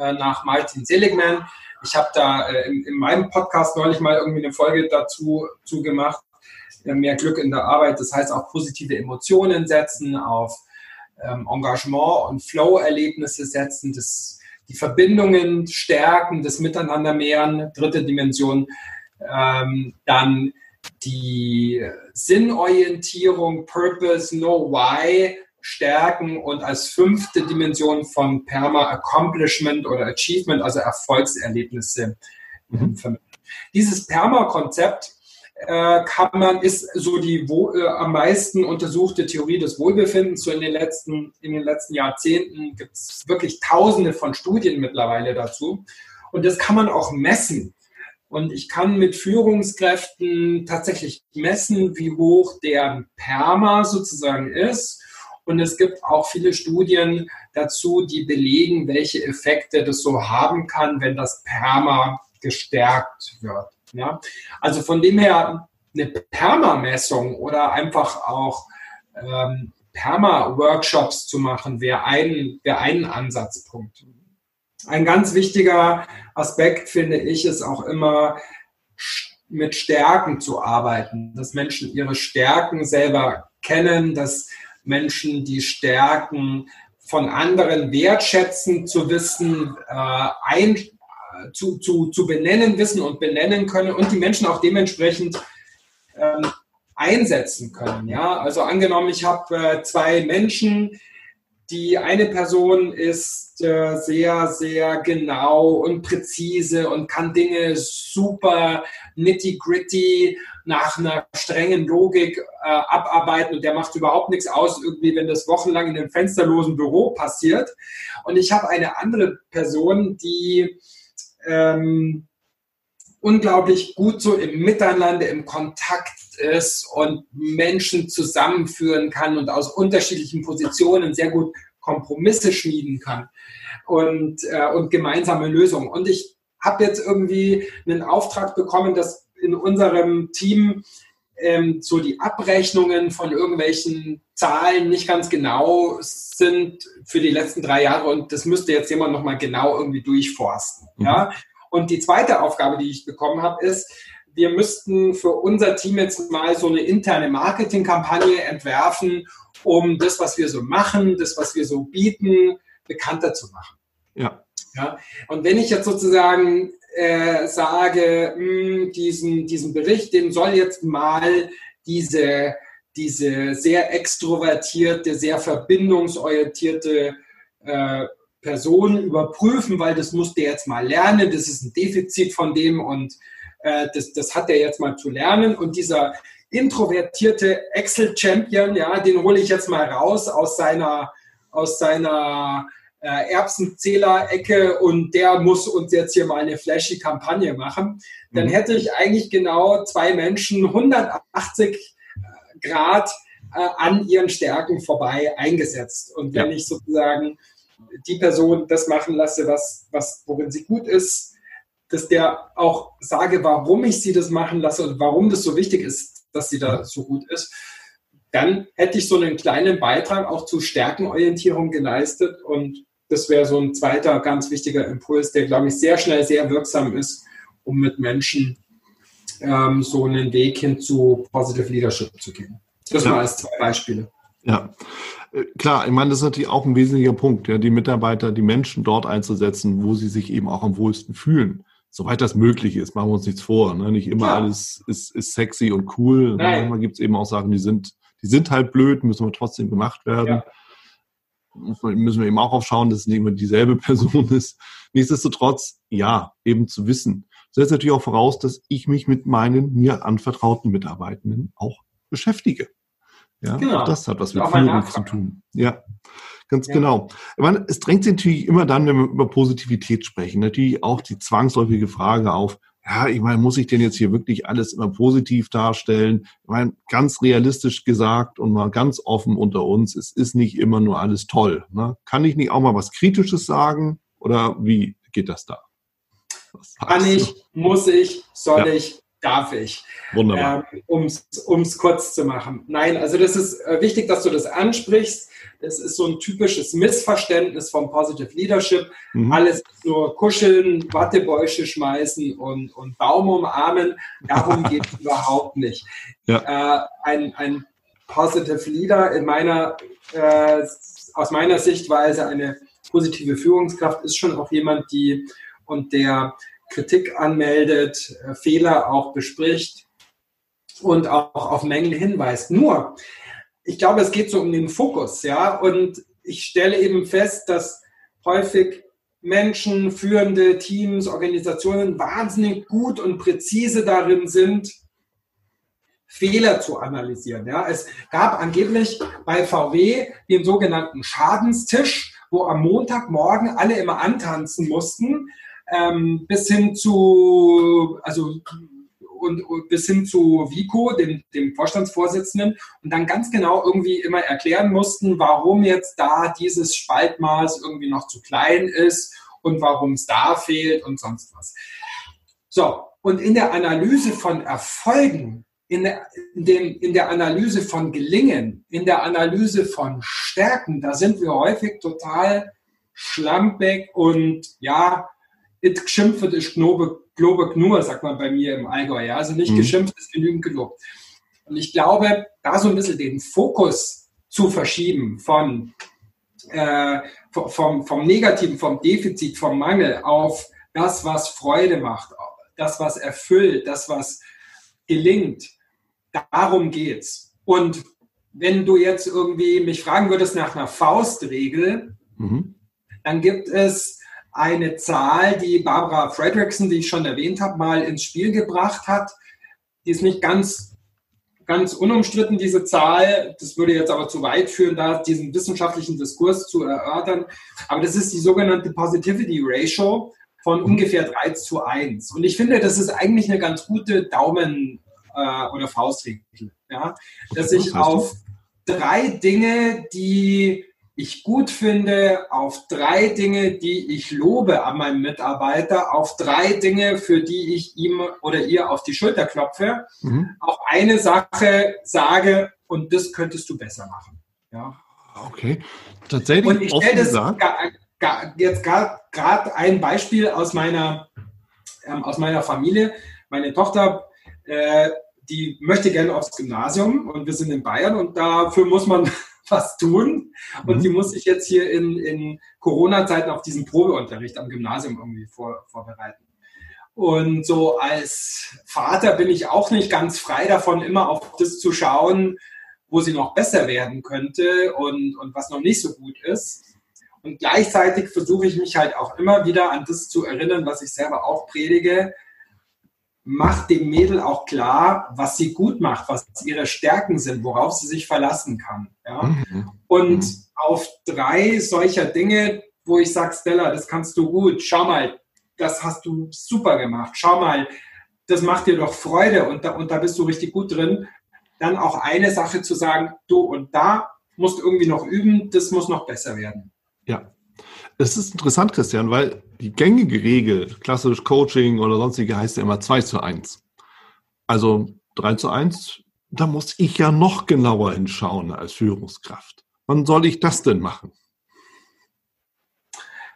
äh, nach Martin Seligman. Ich habe da äh, in, in, meinem Podcast neulich mal irgendwie eine Folge dazu zu gemacht. Äh, mehr Glück in der Arbeit, das heißt auch positive Emotionen setzen, auf ähm, Engagement und Flow-Erlebnisse setzen, das, die Verbindungen stärken, das Miteinander mehren, dritte Dimension, ähm, dann die Sinnorientierung, Purpose, Know Why stärken und als fünfte Dimension von Perma Accomplishment oder Achievement, also Erfolgserlebnisse mhm. vermitteln. Dieses Perma-Konzept äh, kann man, ist so die wo, äh, am meisten untersuchte Theorie des Wohlbefindens. So in den letzten, in den letzten Jahrzehnten gibt es wirklich tausende von Studien mittlerweile dazu. Und das kann man auch messen. Und ich kann mit Führungskräften tatsächlich messen, wie hoch der Perma sozusagen ist. Und es gibt auch viele Studien dazu, die belegen, welche Effekte das so haben kann, wenn das Perma gestärkt wird. Ja? Also von dem her eine Perma-Messung oder einfach auch ähm, Perma-Workshops zu machen, wäre ein, wäre ein Ansatzpunkt. Ein ganz wichtiger Aspekt, finde ich, ist auch immer mit Stärken zu arbeiten, dass Menschen ihre Stärken selber kennen, dass Menschen die Stärken von anderen wertschätzen, zu wissen, äh, ein, zu, zu, zu benennen wissen und benennen können und die Menschen auch dementsprechend ähm, einsetzen können. Ja? Also angenommen, ich habe äh, zwei Menschen, die eine Person ist äh, sehr, sehr genau und präzise und kann Dinge super nitty-gritty nach einer strengen Logik äh, abarbeiten und der macht überhaupt nichts aus, irgendwie, wenn das wochenlang in einem fensterlosen Büro passiert. Und ich habe eine andere Person, die ähm, unglaublich gut so im Miteinander, im Kontakt ist und Menschen zusammenführen kann und aus unterschiedlichen Positionen sehr gut Kompromisse schmieden kann und, äh, und gemeinsame Lösungen. Und ich habe jetzt irgendwie einen Auftrag bekommen, dass in unserem Team ähm, so die Abrechnungen von irgendwelchen Zahlen nicht ganz genau sind für die letzten drei Jahre und das müsste jetzt jemand nochmal genau irgendwie durchforsten. Mhm. Ja? Und die zweite Aufgabe, die ich bekommen habe, ist, wir müssten für unser Team jetzt mal so eine interne Marketingkampagne entwerfen, um das, was wir so machen, das, was wir so bieten, bekannter zu machen.
Ja.
ja? Und wenn ich jetzt sozusagen äh, sage, mh, hm, diesen, diesen Bericht, den soll jetzt mal diese, diese sehr extrovertierte, sehr verbindungsorientierte äh, Person überprüfen, weil das muss der jetzt mal lernen, das ist ein Defizit von dem und äh, das, das hat er jetzt mal zu lernen. Und dieser introvertierte Excel-Champion, ja, den hole ich jetzt mal raus aus seiner, aus seiner äh, Erbsenzähler-Ecke und der muss uns jetzt hier mal eine flashy Kampagne machen. Dann mhm. hätte ich eigentlich genau zwei Menschen 180 äh, Grad äh, an ihren Stärken vorbei eingesetzt. Und wenn ja. ich sozusagen die Person das machen lasse, was, was, worin sie gut ist, dass der auch sage, warum ich sie das machen lasse und warum das so wichtig ist, dass sie da so gut ist, dann hätte ich so einen kleinen Beitrag auch zu Stärkenorientierung geleistet und das wäre so ein zweiter ganz wichtiger Impuls, der, glaube ich, sehr schnell sehr wirksam ist, um mit Menschen ähm, so einen Weg hin zu Positive Leadership zu gehen. Das ja. mal als zwei Beispiele.
Ja, äh, klar, ich meine, das ist natürlich auch ein wesentlicher Punkt, ja, die Mitarbeiter, die Menschen dort einzusetzen, wo sie sich eben auch am wohlsten fühlen. Soweit das möglich ist, machen wir uns nichts vor. Ne? Nicht immer ja. alles ist, ist sexy und cool. Ne? Manchmal gibt es eben auch Sachen, die sind, die sind halt blöd, müssen aber trotzdem gemacht werden. Ja. Müssen wir eben auch aufschauen, dass es nicht immer dieselbe <laughs> Person ist. Nichtsdestotrotz, ja, eben zu wissen. Das setzt natürlich auch voraus, dass ich mich mit meinen mir anvertrauten Mitarbeitenden auch beschäftige. Ja, genau. auch das hat was mit Führung zu tun. Ja, ganz ja. genau. Meine, es drängt sich natürlich immer dann, wenn wir über Positivität sprechen, natürlich auch die zwangsläufige Frage auf, ja, ich meine, muss ich denn jetzt hier wirklich alles immer positiv darstellen? Ich meine, ganz realistisch gesagt und mal ganz offen unter uns, es ist nicht immer nur alles toll. Ne? Kann ich nicht auch mal was Kritisches sagen? Oder wie geht das da?
Kann ich, muss ich, soll ja. ich, darf ich.
Wunderbar.
Ähm, um es kurz zu machen. Nein, also das ist äh, wichtig, dass du das ansprichst. Das ist so ein typisches Missverständnis vom Positive Leadership. Mhm. Alles nur kuscheln, Wattebäusche schmeißen und, und Baum umarmen. Darum geht es <laughs> überhaupt nicht. Ja. Äh, ein, ein Positive Leader in meiner, äh, aus meiner Sichtweise eine positive Führungskraft ist schon auch jemand, die und der Kritik anmeldet, äh, Fehler auch bespricht und auch auf Mängel hinweist. Nur, ich glaube, es geht so um den Fokus, ja, und ich stelle eben fest, dass häufig Menschen, führende Teams, Organisationen wahnsinnig gut und präzise darin sind, Fehler zu analysieren. Ja, es gab angeblich bei VW den sogenannten Schadenstisch, wo am Montagmorgen alle immer antanzen mussten, ähm, bis hin zu, also und, und bis hin zu Vico, dem, dem Vorstandsvorsitzenden, und dann ganz genau irgendwie immer erklären mussten, warum jetzt da dieses Spaltmaß irgendwie noch zu klein ist und warum es da fehlt und sonst was. So, und in der Analyse von Erfolgen, in der, in, dem, in der Analyse von Gelingen, in der Analyse von Stärken, da sind wir häufig total schlampig und ja, it geschimpft ist Knobe, Globe nur, sagt man bei mir im Allgäu. Ja? Also nicht mhm. geschimpft ist genügend gelobt. Und ich glaube, da so ein bisschen den Fokus zu verschieben von äh, vom, vom Negativen, vom Defizit, vom Mangel auf das, was Freude macht, das, was erfüllt, das, was gelingt. Darum geht's. Und wenn du jetzt irgendwie mich fragen würdest nach einer Faustregel, mhm. dann gibt es eine Zahl, die Barbara Fredrickson, die ich schon erwähnt habe, mal ins Spiel gebracht hat. Die ist nicht ganz, ganz unumstritten, diese Zahl. Das würde jetzt aber zu weit führen, da diesen wissenschaftlichen Diskurs zu erörtern. Aber das ist die sogenannte Positivity Ratio von ungefähr 3 zu 1. Und ich finde, das ist eigentlich eine ganz gute Daumen- äh, oder Faustregel. Ja? Dass ich auf drei Dinge, die ich gut finde, auf drei Dinge, die ich lobe an meinem Mitarbeiter, auf drei Dinge, für die ich ihm oder ihr auf die Schulter klopfe, mhm. auf eine Sache sage, und das könntest du besser machen. Ja.
Okay, tatsächlich.
Und ich stelle das gar, gar, jetzt gerade ein Beispiel aus meiner, ähm, aus meiner Familie. Meine Tochter, äh, die möchte gerne aufs Gymnasium und wir sind in Bayern und dafür muss man was tun. Und mhm. die muss sich jetzt hier in, in Corona-Zeiten auf diesen Probeunterricht am Gymnasium irgendwie vor, vorbereiten. Und so als Vater bin ich auch nicht ganz frei davon, immer auf das zu schauen, wo sie noch besser werden könnte und, und was noch nicht so gut ist. Und gleichzeitig versuche ich mich halt auch immer wieder an das zu erinnern, was ich selber auch predige, macht dem Mädel auch klar, was sie gut macht, was ihre Stärken sind, worauf sie sich verlassen kann. Ja? Mhm. Und mhm. auf drei solcher Dinge, wo ich sage, Stella, das kannst du gut, schau mal, das hast du super gemacht, schau mal, das macht dir doch Freude und da, und da bist du richtig gut drin. Dann auch eine Sache zu sagen, du und da musst du irgendwie noch üben, das muss noch besser werden.
Ja, es ist interessant, Christian, weil die gängige Regel, klassisch Coaching oder sonstige, heißt ja immer 2 zu 1. Also 3 zu 1, da muss ich ja noch genauer hinschauen als Führungskraft. Wann soll ich das denn machen?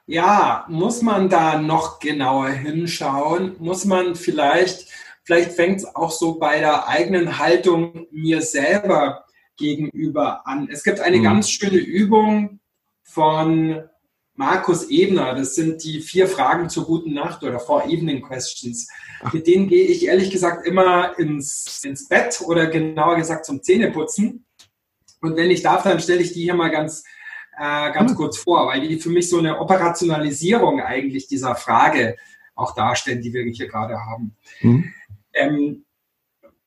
Ja, muss man da noch genauer hinschauen? Muss man vielleicht, vielleicht fängt es auch so bei der eigenen Haltung mir selber gegenüber an. Es gibt eine hm. ganz schöne Übung von Markus Ebner, das sind die vier Fragen zur guten Nacht oder Four Evening Questions. Mit denen gehe ich ehrlich gesagt immer ins, ins Bett oder genauer gesagt zum Zähneputzen. Und wenn ich darf, dann stelle ich die hier mal ganz, äh, ganz mhm. kurz vor, weil die für mich so eine Operationalisierung eigentlich dieser Frage auch darstellen, die wir hier gerade haben. Mhm. Ähm,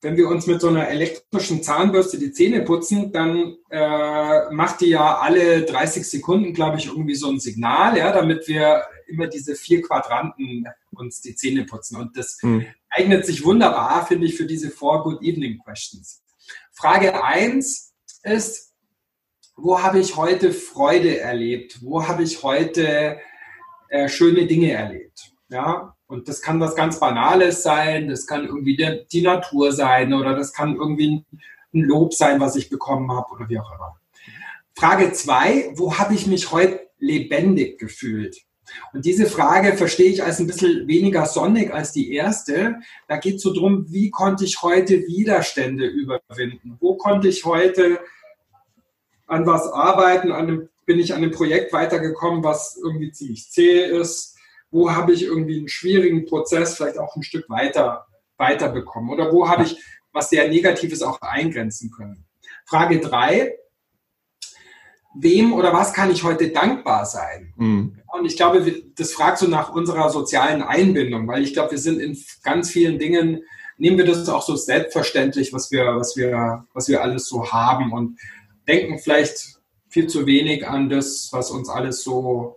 wenn wir uns mit so einer elektrischen Zahnbürste die Zähne putzen, dann äh, macht die ja alle 30 Sekunden, glaube ich, irgendwie so ein Signal, ja, damit wir immer diese vier Quadranten uns die Zähne putzen. Und das hm. eignet sich wunderbar, finde ich, für diese Four Good Evening Questions. Frage eins ist, wo habe ich heute Freude erlebt? Wo habe ich heute äh, schöne Dinge erlebt? Ja, und das kann was ganz Banales sein, das kann irgendwie die, die Natur sein oder das kann irgendwie ein Lob sein, was ich bekommen habe oder wie auch immer. Frage zwei, wo habe ich mich heute lebendig gefühlt? Und diese Frage verstehe ich als ein bisschen weniger sonnig als die erste. Da geht es so drum, wie konnte ich heute Widerstände überwinden? Wo konnte ich heute an was arbeiten? An einem, bin ich an einem Projekt weitergekommen, was irgendwie ziemlich zäh ist? Wo habe ich irgendwie einen schwierigen Prozess vielleicht auch ein Stück weiter, bekommen oder wo habe ich was sehr Negatives auch eingrenzen können. Frage drei, wem oder was kann ich heute dankbar sein? Mhm. Und ich glaube, das fragt so nach unserer sozialen Einbindung, weil ich glaube, wir sind in ganz vielen Dingen nehmen wir das auch so selbstverständlich, was wir, was wir, was wir alles so haben und denken vielleicht viel zu wenig an das, was uns alles so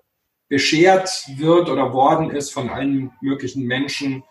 beschert wird oder worden ist von allen möglichen Menschen.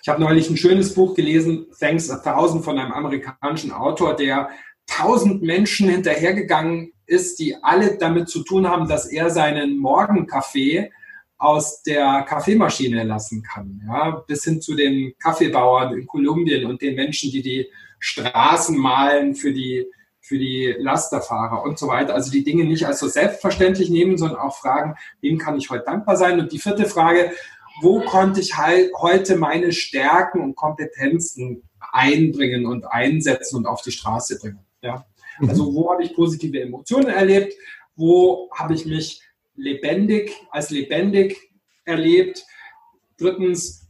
Ich habe neulich ein schönes Buch gelesen, Thanks a Thousand, von einem amerikanischen Autor, der tausend Menschen hinterhergegangen ist, die alle damit zu tun haben, dass er seinen Morgenkaffee aus der Kaffeemaschine lassen kann. Ja, bis hin zu den Kaffeebauern in Kolumbien und den Menschen, die die Straßen malen für die, für die Lasterfahrer und so weiter. Also die Dinge nicht als so selbstverständlich nehmen, sondern auch fragen, wem kann ich heute dankbar sein? Und die vierte Frage, wo konnte ich halt heute meine Stärken und Kompetenzen einbringen und einsetzen und auf die Straße bringen? Ja. Also wo habe ich positive Emotionen erlebt? Wo habe ich mich lebendig, als lebendig erlebt? Drittens,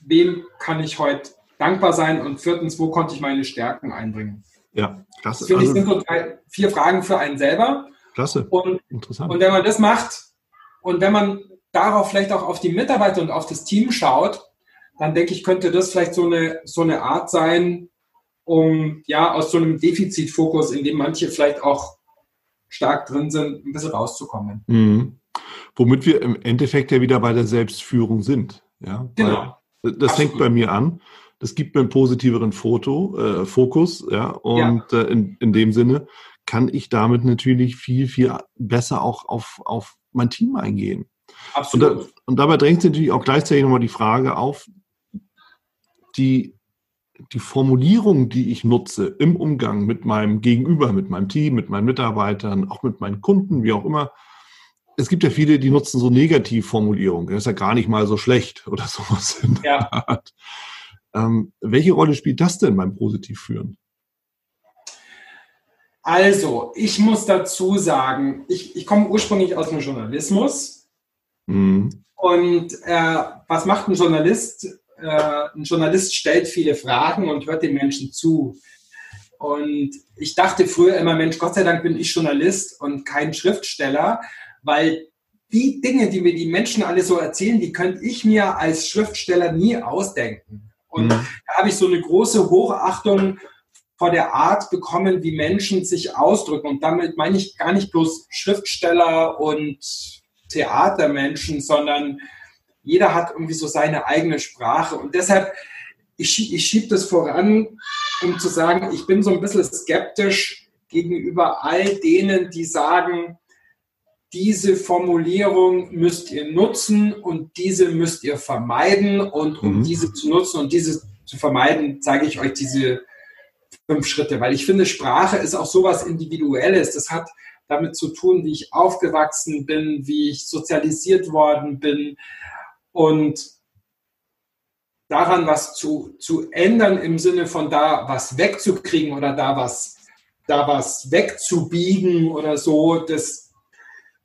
wem kann ich heute dankbar sein? Und viertens, wo konnte ich meine Stärken einbringen?
Ja, klasse.
Finde ich also, sind so drei, vier Fragen für einen selber.
Klasse.
Und, Interessant. Und wenn man das macht und wenn man darauf vielleicht auch auf die Mitarbeiter und auf das Team schaut, dann denke ich, könnte das vielleicht so eine, so eine Art sein, um ja aus so einem Defizitfokus, in dem manche vielleicht auch stark drin sind, ein bisschen rauszukommen.
Mhm. Womit wir im Endeffekt ja wieder bei der Selbstführung sind. Ja,
genau.
Weil das Absolut. fängt bei mir an. Das gibt mir einen positiveren Foto, äh, Fokus, ja, und ja. Äh, in, in dem Sinne kann ich damit natürlich viel, viel besser auch auf, auf mein Team eingehen.
Absolut.
Und, da, und dabei drängt sich natürlich auch gleichzeitig nochmal die Frage auf, die die Formulierung, die ich nutze im Umgang mit meinem Gegenüber, mit meinem Team, mit meinen Mitarbeitern, auch mit meinen Kunden, wie auch immer. Es gibt ja viele, die nutzen so Negativformulierungen. Das ist ja gar nicht mal so schlecht oder <laughs> sowas. In
der ja. Art.
Ähm, welche Rolle spielt das denn beim Positivführen?
Also, ich muss dazu sagen, ich, ich komme ursprünglich aus dem Journalismus. Mhm. Und äh, was macht ein Journalist? äh, ein Journalist stellt viele Fragen und hört den Menschen zu. Und ich dachte früher immer, Mensch, Gott sei Dank bin ich Journalist und kein Schriftsteller, weil die Dinge, die mir die Menschen alle so erzählen, die könnte ich mir als Schriftsteller nie ausdenken. Und mhm. da habe ich so eine große Hochachtung vor der Art bekommen, wie Menschen sich ausdrücken. Und damit meine ich gar nicht bloß Schriftsteller und Theatermenschen, sondern jeder hat irgendwie so seine eigene Sprache. Und deshalb, ich, ich schiebe das voran, um zu sagen, ich bin so ein bisschen skeptisch gegenüber all denen, die sagen, diese Formulierung müsst ihr nutzen und diese müsst ihr vermeiden. Und um mhm. diese zu nutzen und diese zu vermeiden, zeige ich euch diese fünf Schritte. Weil ich finde, Sprache ist auch sowas Individuelles. Das hat damit zu tun, wie ich aufgewachsen bin, wie ich sozialisiert worden bin, und daran was zu, zu ändern im Sinne von da was wegzukriegen oder da was, da was wegzubiegen oder so, das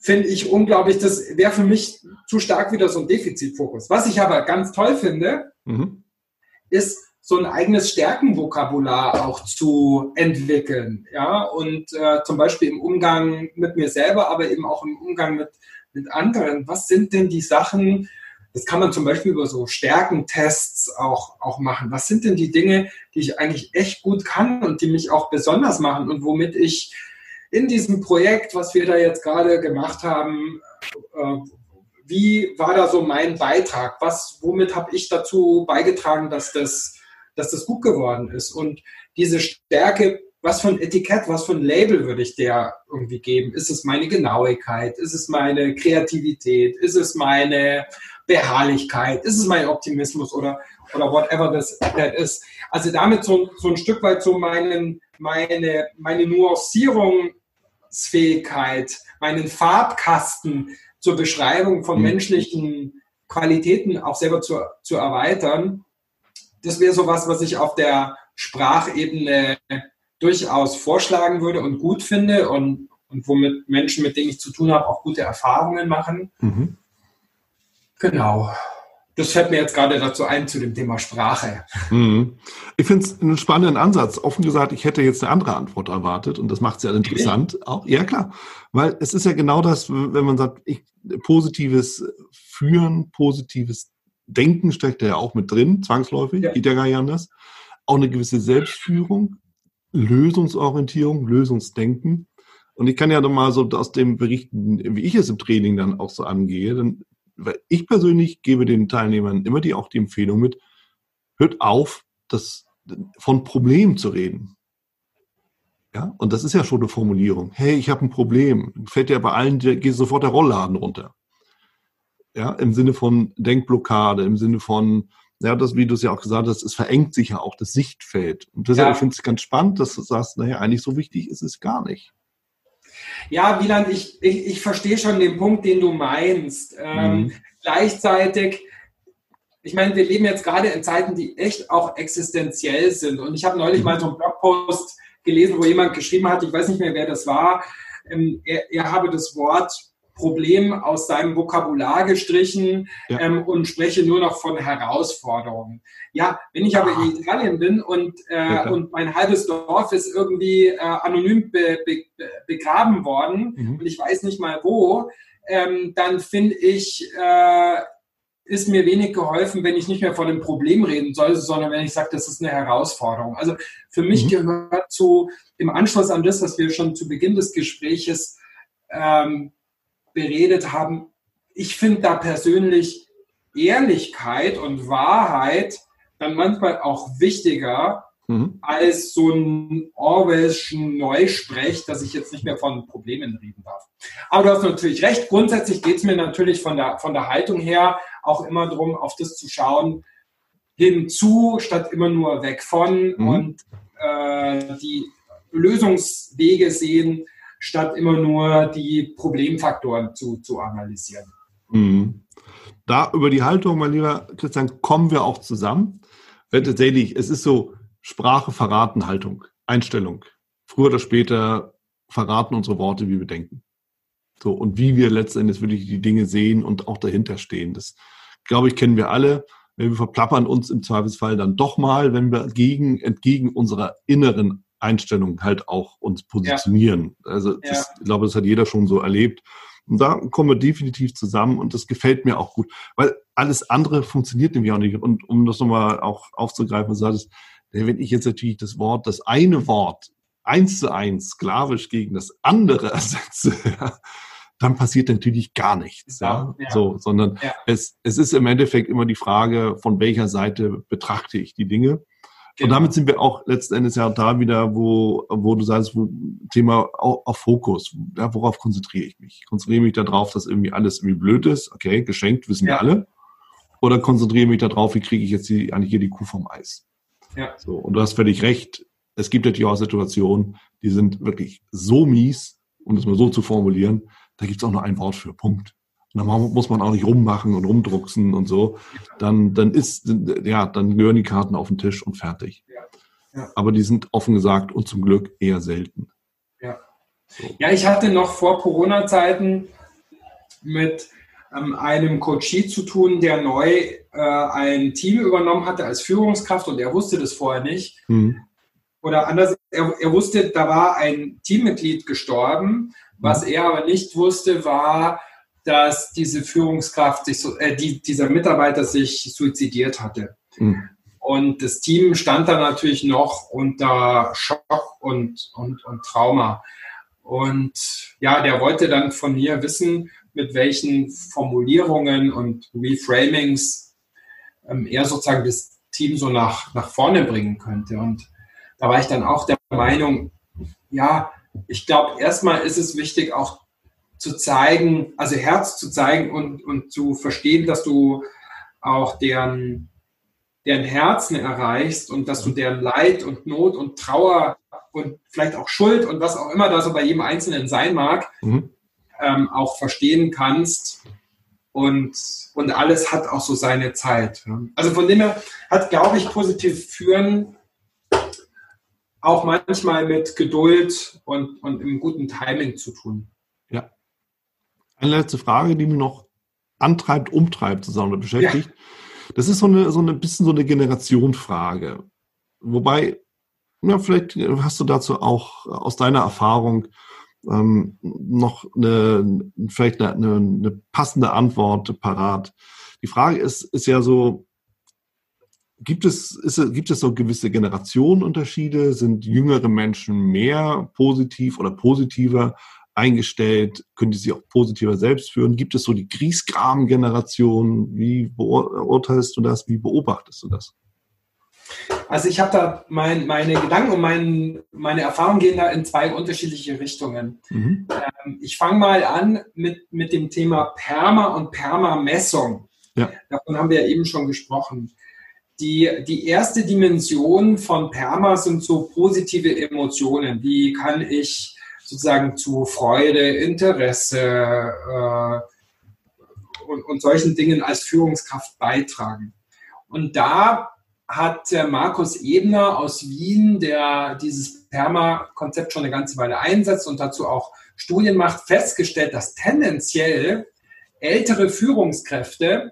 finde ich unglaublich. Das wäre für mich zu stark wieder so ein Defizitfokus. Was ich aber ganz toll finde, mhm. ist so ein eigenes Stärkenvokabular auch zu entwickeln. Ja, und äh, zum Beispiel im Umgang mit mir selber, aber eben auch im Umgang mit, mit anderen. Was sind denn die Sachen, das kann man zum Beispiel über so Stärkentests auch, auch machen. Was sind denn die Dinge, die ich eigentlich echt gut kann und die mich auch besonders machen und womit ich in diesem Projekt, was wir da jetzt gerade gemacht haben, äh, wie war da so mein Beitrag? Was, womit habe ich dazu beigetragen, dass das, dass das gut geworden ist? Und diese Stärke, was für ein Etikett, was für ein Label würde ich der irgendwie geben? Ist es meine Genauigkeit? Ist es meine Kreativität? Ist es meine Beharrlichkeit? Ist es mein Optimismus oder, oder whatever das ist? Also damit so, so ein Stück weit so meinen, meine, meine Nuancierungsfähigkeit, meinen Farbkasten zur Beschreibung von mhm. menschlichen Qualitäten auch selber zu, zu erweitern. Das wäre so was, was ich auf der Sprachebene durchaus vorschlagen würde und gut finde und, und womit Menschen, mit denen ich zu tun habe, auch gute Erfahrungen machen. Mhm. Genau. Das fällt mir jetzt gerade dazu ein zu dem Thema Sprache.
Mhm. Ich finde es einen spannenden Ansatz. Offen gesagt, ich hätte jetzt eine andere Antwort erwartet und das macht es ja interessant. Okay. Auch, ja klar, weil es ist ja genau das, wenn man sagt, ich, positives Führen, positives Denken steckt ja auch mit drin, zwangsläufig, ja. geht ja gar nicht anders. Auch eine gewisse Selbstführung, Lösungsorientierung, Lösungsdenken. Und ich kann ja doch mal so aus dem berichten, wie ich es im Training dann auch so angehe. Weil ich persönlich gebe den Teilnehmern immer die auch die Empfehlung mit, hört auf, das von Problem zu reden. Ja, und das ist ja schon eine Formulierung. Hey, ich habe ein Problem. Fällt ja bei allen, geht sofort der Rollladen runter. Ja, im Sinne von Denkblockade, im Sinne von, ja, das, wie du es ja auch gesagt hast, es verengt sich ja auch das Sichtfeld. Und deshalb ja. finde ich es ganz spannend, dass du sagst, naja, eigentlich so wichtig ist es gar nicht.
Ja, Wieland, ich, ich, ich verstehe schon den Punkt, den du meinst. Ähm, mhm. Gleichzeitig, ich meine, wir leben jetzt gerade in Zeiten, die echt auch existenziell sind. Und ich habe neulich mhm. mal so einen Blogpost gelesen, wo jemand geschrieben hat, ich weiß nicht mehr, wer das war, ähm, er, er habe das Wort Problem aus seinem Vokabular gestrichen ja. ähm, und spreche nur noch von Herausforderungen. Ja, wenn ich aber in Italien bin und, äh, ja, und mein halbes Dorf ist irgendwie äh, anonym be, be, begraben worden mhm. und ich weiß nicht mal wo, ähm, dann finde ich, äh, ist mir wenig geholfen, wenn ich nicht mehr von einem Problem reden soll, sondern wenn ich sage, das ist eine Herausforderung. Also für mich mhm. gehört zu, im Anschluss an das, was wir schon zu Beginn des Gespräches ähm, beredet haben, ich finde da persönlich Ehrlichkeit und Wahrheit dann manchmal auch wichtiger mhm. als so ein Orwellschen Neusprech, dass ich jetzt nicht mehr von Problemen reden darf. Aber du hast natürlich recht. Grundsätzlich geht es mir natürlich von der, von der Haltung her auch immer darum, auf das zu schauen, hinzu, statt immer nur weg von mhm. und äh, die Lösungswege sehen, statt immer nur die Problemfaktoren zu, zu analysieren.
Mhm. Da über die Haltung, mein lieber Christian, kommen wir auch zusammen. Weil tatsächlich, es ist so Sprache verraten Haltung, Einstellung. Früher oder später verraten unsere Worte, wie wir denken. So, und wie wir letztendlich wirklich die Dinge sehen und auch dahinter stehen. Das, glaube ich, kennen wir alle. Wir verplappern uns im Zweifelsfall dann doch mal, wenn wir gegen, entgegen unserer inneren Einstellung halt auch uns positionieren. Ja. Also das, ja. ich glaube, das hat jeder schon so erlebt. Und da kommen wir definitiv zusammen und das gefällt mir auch gut, weil alles andere funktioniert nämlich auch nicht. Und um das nochmal auch aufzugreifen, sagt es, wenn ich jetzt natürlich das Wort, das eine Wort eins zu eins sklavisch gegen das andere <laughs> ersetze, dann passiert natürlich gar nichts. Ja, ja. So, sondern ja. es, es ist im Endeffekt immer die Frage, von welcher Seite betrachte ich die Dinge. Genau. Und damit sind wir auch letzten Endes ja da wieder, wo, wo du sagst, wo Thema auf, auf Fokus. Ja, worauf konzentriere ich mich? Konzentriere mich darauf, dass irgendwie alles irgendwie blöd ist. Okay, geschenkt, wissen ja. wir alle. Oder konzentriere mich darauf, wie kriege ich jetzt die, eigentlich hier die Kuh vom Eis? Ja. So, und du hast völlig recht. Es gibt natürlich auch Situationen, die sind wirklich so mies, um das mal so zu formulieren, da gibt es auch nur ein Wort für. Punkt. Dann muss man auch nicht rummachen und rumdrucksen und so. Dann, dann ist, ja, dann gehören die Karten auf den Tisch und fertig. Ja. Ja. Aber die sind offen gesagt und zum Glück eher selten.
Ja, ja ich hatte noch vor Corona-Zeiten mit ähm, einem Coachie zu tun, der neu äh, ein Team übernommen hatte als Führungskraft und er wusste das vorher nicht. Mhm. Oder anders, er, er wusste, da war ein Teammitglied gestorben. Was mhm. er aber nicht wusste, war, dass diese Führungskraft sich äh, die, dieser Mitarbeiter sich suizidiert hatte. Mhm. Und das Team stand da natürlich noch unter Schock und, und, und Trauma. Und ja, der wollte dann von mir wissen, mit welchen Formulierungen und Reframings ähm, er sozusagen das Team so nach, nach vorne bringen könnte. Und da war ich dann auch der Meinung, ja, ich glaube, erstmal ist es wichtig, auch zu zeigen, also Herz zu zeigen und, und zu verstehen, dass du auch deren, deren Herzen erreichst und dass du deren Leid und Not und Trauer und vielleicht auch Schuld und was auch immer da so bei jedem Einzelnen sein mag, mhm. ähm, auch verstehen kannst. Und, und alles hat auch so seine Zeit. Also von dem her hat, glaube ich, positiv führen auch manchmal mit Geduld und, und im guten Timing zu tun.
Eine letzte Frage, die mich noch antreibt, umtreibt, zusammen beschäftigt. Ja. Das ist so eine, so ein bisschen so eine ähm, noch eine, vielleicht eine, eine passende Antwort parat. Die Frage ist, ist ja so, gibt es, ist, gibt es so gewisse Generationenunterschiede? Sind jüngere Menschen mehr positiv oder positiver eingestellt? Können die sich auch positiver selbst führen? Gibt es so die Griesgram-Generation? Wie beurteilst du das? Wie beobachtest du das?
Also ich habe da mein, meine Gedanken und mein, meine Erfahrungen gehen da in zwei unterschiedliche Richtungen. Mhm. Ähm, ich fange mal an mit, mit dem Thema Perma und Perma-Messung. Ja. Davon haben wir ja eben schon gesprochen. Die, die erste Dimension von Perma sind so positive Emotionen. Wie kann ich sozusagen zu Freude, Interesse äh, und, und solchen Dingen als Führungskraft beitragen? Und da hat Markus Ebner aus Wien, der dieses Perma-Konzept schon eine ganze Weile einsetzt und dazu auch Studien macht, festgestellt, dass tendenziell ältere Führungskräfte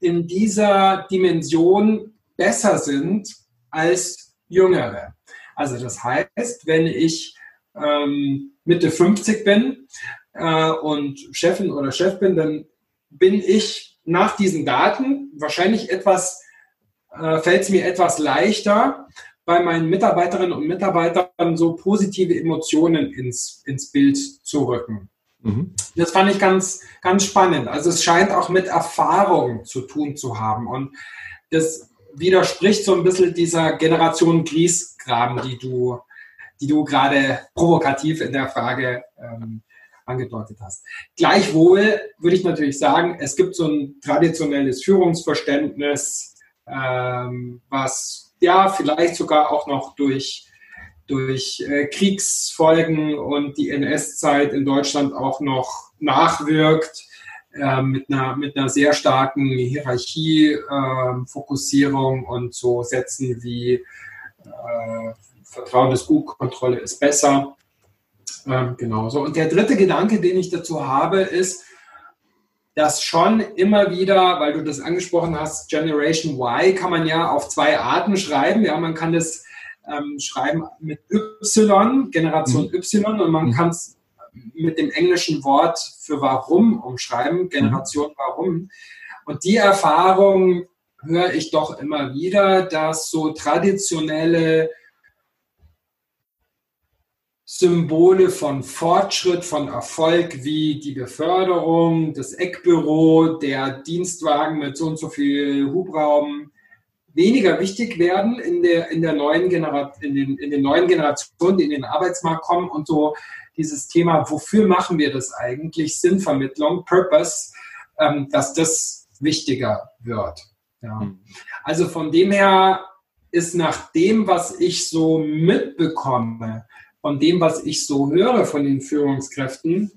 in dieser Dimension besser sind als jüngere. Also das heißt, wenn ich ähm, Mitte 50 bin äh, und Chefin oder Chef bin, dann bin ich nach diesen Daten wahrscheinlich etwas, äh, fällt es mir etwas leichter, bei meinen Mitarbeiterinnen und Mitarbeitern so positive Emotionen ins, ins Bild zu rücken. Mhm. Das fand ich ganz, ganz spannend. Also es scheint auch mit Erfahrung zu tun zu haben. Und das widerspricht so ein bisschen dieser Generation Griesgram, die du, die du gerade provokativ in der Frage ähm, angedeutet hast. Gleichwohl würde ich natürlich sagen, es gibt so ein traditionelles Führungsverständnis, ähm, was ja vielleicht sogar auch noch durch, durch äh, Kriegsfolgen und die NS-Zeit in Deutschland auch noch nachwirkt äh, mit, einer, mit einer sehr starken Hierarchie-Fokussierung äh, und so Sätzen wie äh, Vertrauen ist gut, Kontrolle ist besser. Ähm, genauso. Und der dritte Gedanke, den ich dazu habe, ist, dass schon immer wieder, weil du das angesprochen hast, Generation Y kann man ja auf zwei Arten schreiben. Ja, man kann das ähm, schreiben mit Y, Generation mhm. Y, und man mhm. kann es mit dem englischen Wort für warum umschreiben, Generation mhm. warum. Und die Erfahrung höre ich doch immer wieder, dass so traditionelle Symbole von Fortschritt, von Erfolg wie die Beförderung, das Eckbüro, der Dienstwagen mit so und so viel Hubraum weniger wichtig werden in der, in der neuen Generation, in den, in den neuen Generationen, die in den Arbeitsmarkt kommen und so dieses Thema, wofür machen wir das eigentlich, Sinnvermittlung, Purpose, ähm, dass das wichtiger wird. Ja. Hm. Also von dem her ist nach dem, was ich so mitbekomme, von dem, was ich so höre von den Führungskräften,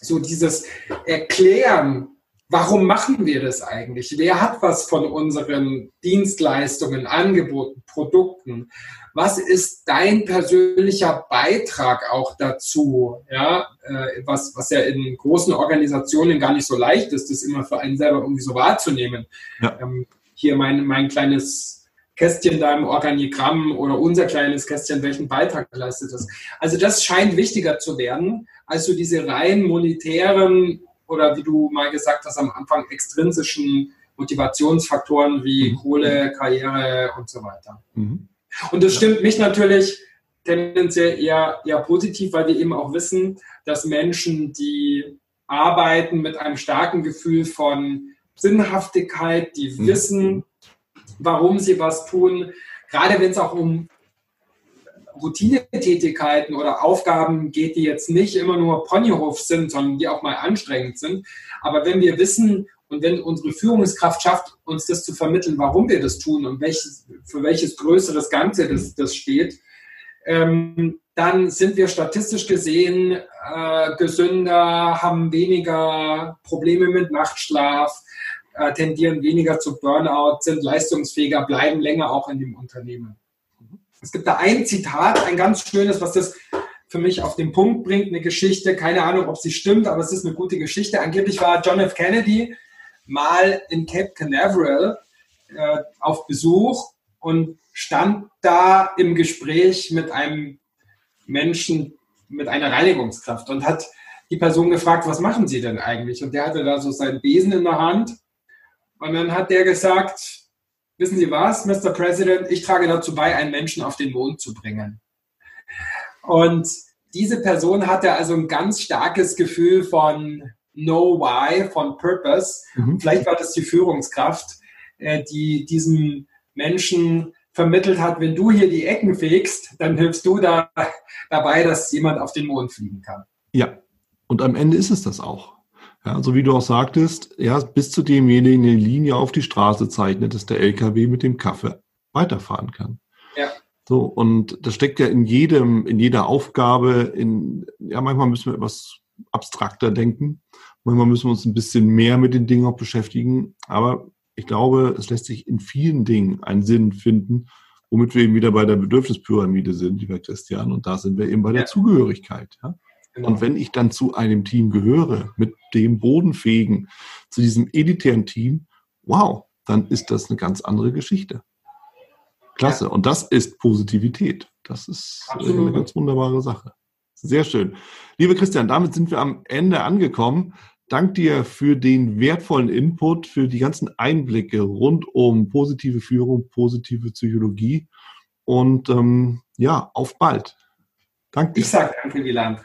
so dieses Erklären, warum machen wir das eigentlich? Wer hat was von unseren Dienstleistungen, Angeboten, Produkten? Was ist dein persönlicher Beitrag auch dazu? Ja, äh, was, was ja in großen Organisationen gar nicht so leicht ist, das immer für einen selber irgendwie so wahrzunehmen. Ja. Ähm, hier mein, mein kleines Kästchen da im Organigramm oder unser kleines Kästchen, welchen Beitrag leistet das? Also das scheint wichtiger zu werden, als so diese rein monetären oder wie du mal gesagt hast am Anfang extrinsischen Motivationsfaktoren wie mhm. Kohle, Karriere und so weiter. Mhm. Und das stimmt mich natürlich tendenziell eher, eher positiv, weil wir eben auch wissen, dass Menschen, die arbeiten mit einem starken Gefühl von Sinnhaftigkeit, die mhm. wissen, warum sie was tun, gerade wenn es auch um Routinetätigkeiten oder Aufgaben geht, die jetzt nicht immer nur Ponyhof sind, sondern die auch mal anstrengend sind. Aber wenn wir wissen, und wenn unsere Führungskraft schafft, uns das zu vermitteln, warum wir das tun und welches, für welches größeres Ganze das, das steht, ähm, dann sind wir statistisch gesehen äh, gesünder, haben weniger Probleme mit Nachtschlaf, äh, tendieren weniger zu Burnout, sind leistungsfähiger, bleiben länger auch in dem Unternehmen. Es gibt da ein Zitat, ein ganz schönes, was das für mich auf den Punkt bringt, eine Geschichte, keine Ahnung, ob sie stimmt, aber es ist eine gute Geschichte. Angeblich war John F. Kennedy mal in Cape Canaveral äh, auf Besuch und stand da im Gespräch mit einem Menschen, mit einer Reinigungskraft und hat die Person gefragt, was machen Sie denn eigentlich? Und der hatte da so seinen Besen in der Hand. Und dann hat der gesagt, wissen Sie was, Mr. President, ich trage dazu bei, einen Menschen auf den Mond zu bringen. Und diese Person hatte also ein ganz starkes Gefühl von Know Why, von Purpose. Mhm. Vielleicht war das die Führungskraft, äh, die diesem Menschen vermittelt hat, wenn du hier die Ecken fegst, dann hilfst du da <laughs> dabei, dass jemand auf den Mond fliegen kann.
Ja, und am Ende ist es das auch. Ja, so wie du auch sagtest, ja, bis zu demjenigen eine Linie auf die Straße zeichnet, dass der LKW mit dem Kaffee weiterfahren kann. Ja. So, und das steckt ja in jedem, in jeder Aufgabe, in, ja, manchmal müssen wir etwas abstrakter denken. Manchmal müssen wir uns ein bisschen mehr mit den Dingen auch beschäftigen. Aber ich glaube, es lässt sich in vielen Dingen einen Sinn finden, womit wir eben wieder bei der Bedürfnispyramide sind, lieber Christian. Und da sind wir eben bei der Zugehörigkeit. Ja? Genau. Und wenn ich dann zu einem Team gehöre, mit dem Bodenfähigen, zu diesem elitären Team, wow, dann ist das eine ganz andere Geschichte. Klasse. Ja. Und das ist Positivität. Das ist äh, Absolut. eine ganz wunderbare Sache. Sehr schön. Liebe Christian, damit sind wir am Ende angekommen. Dank dir für den wertvollen Input, für die ganzen Einblicke rund um positive Führung, positive Psychologie. Und ähm, ja, auf bald.
Danke. Ich sage danke, Wieland.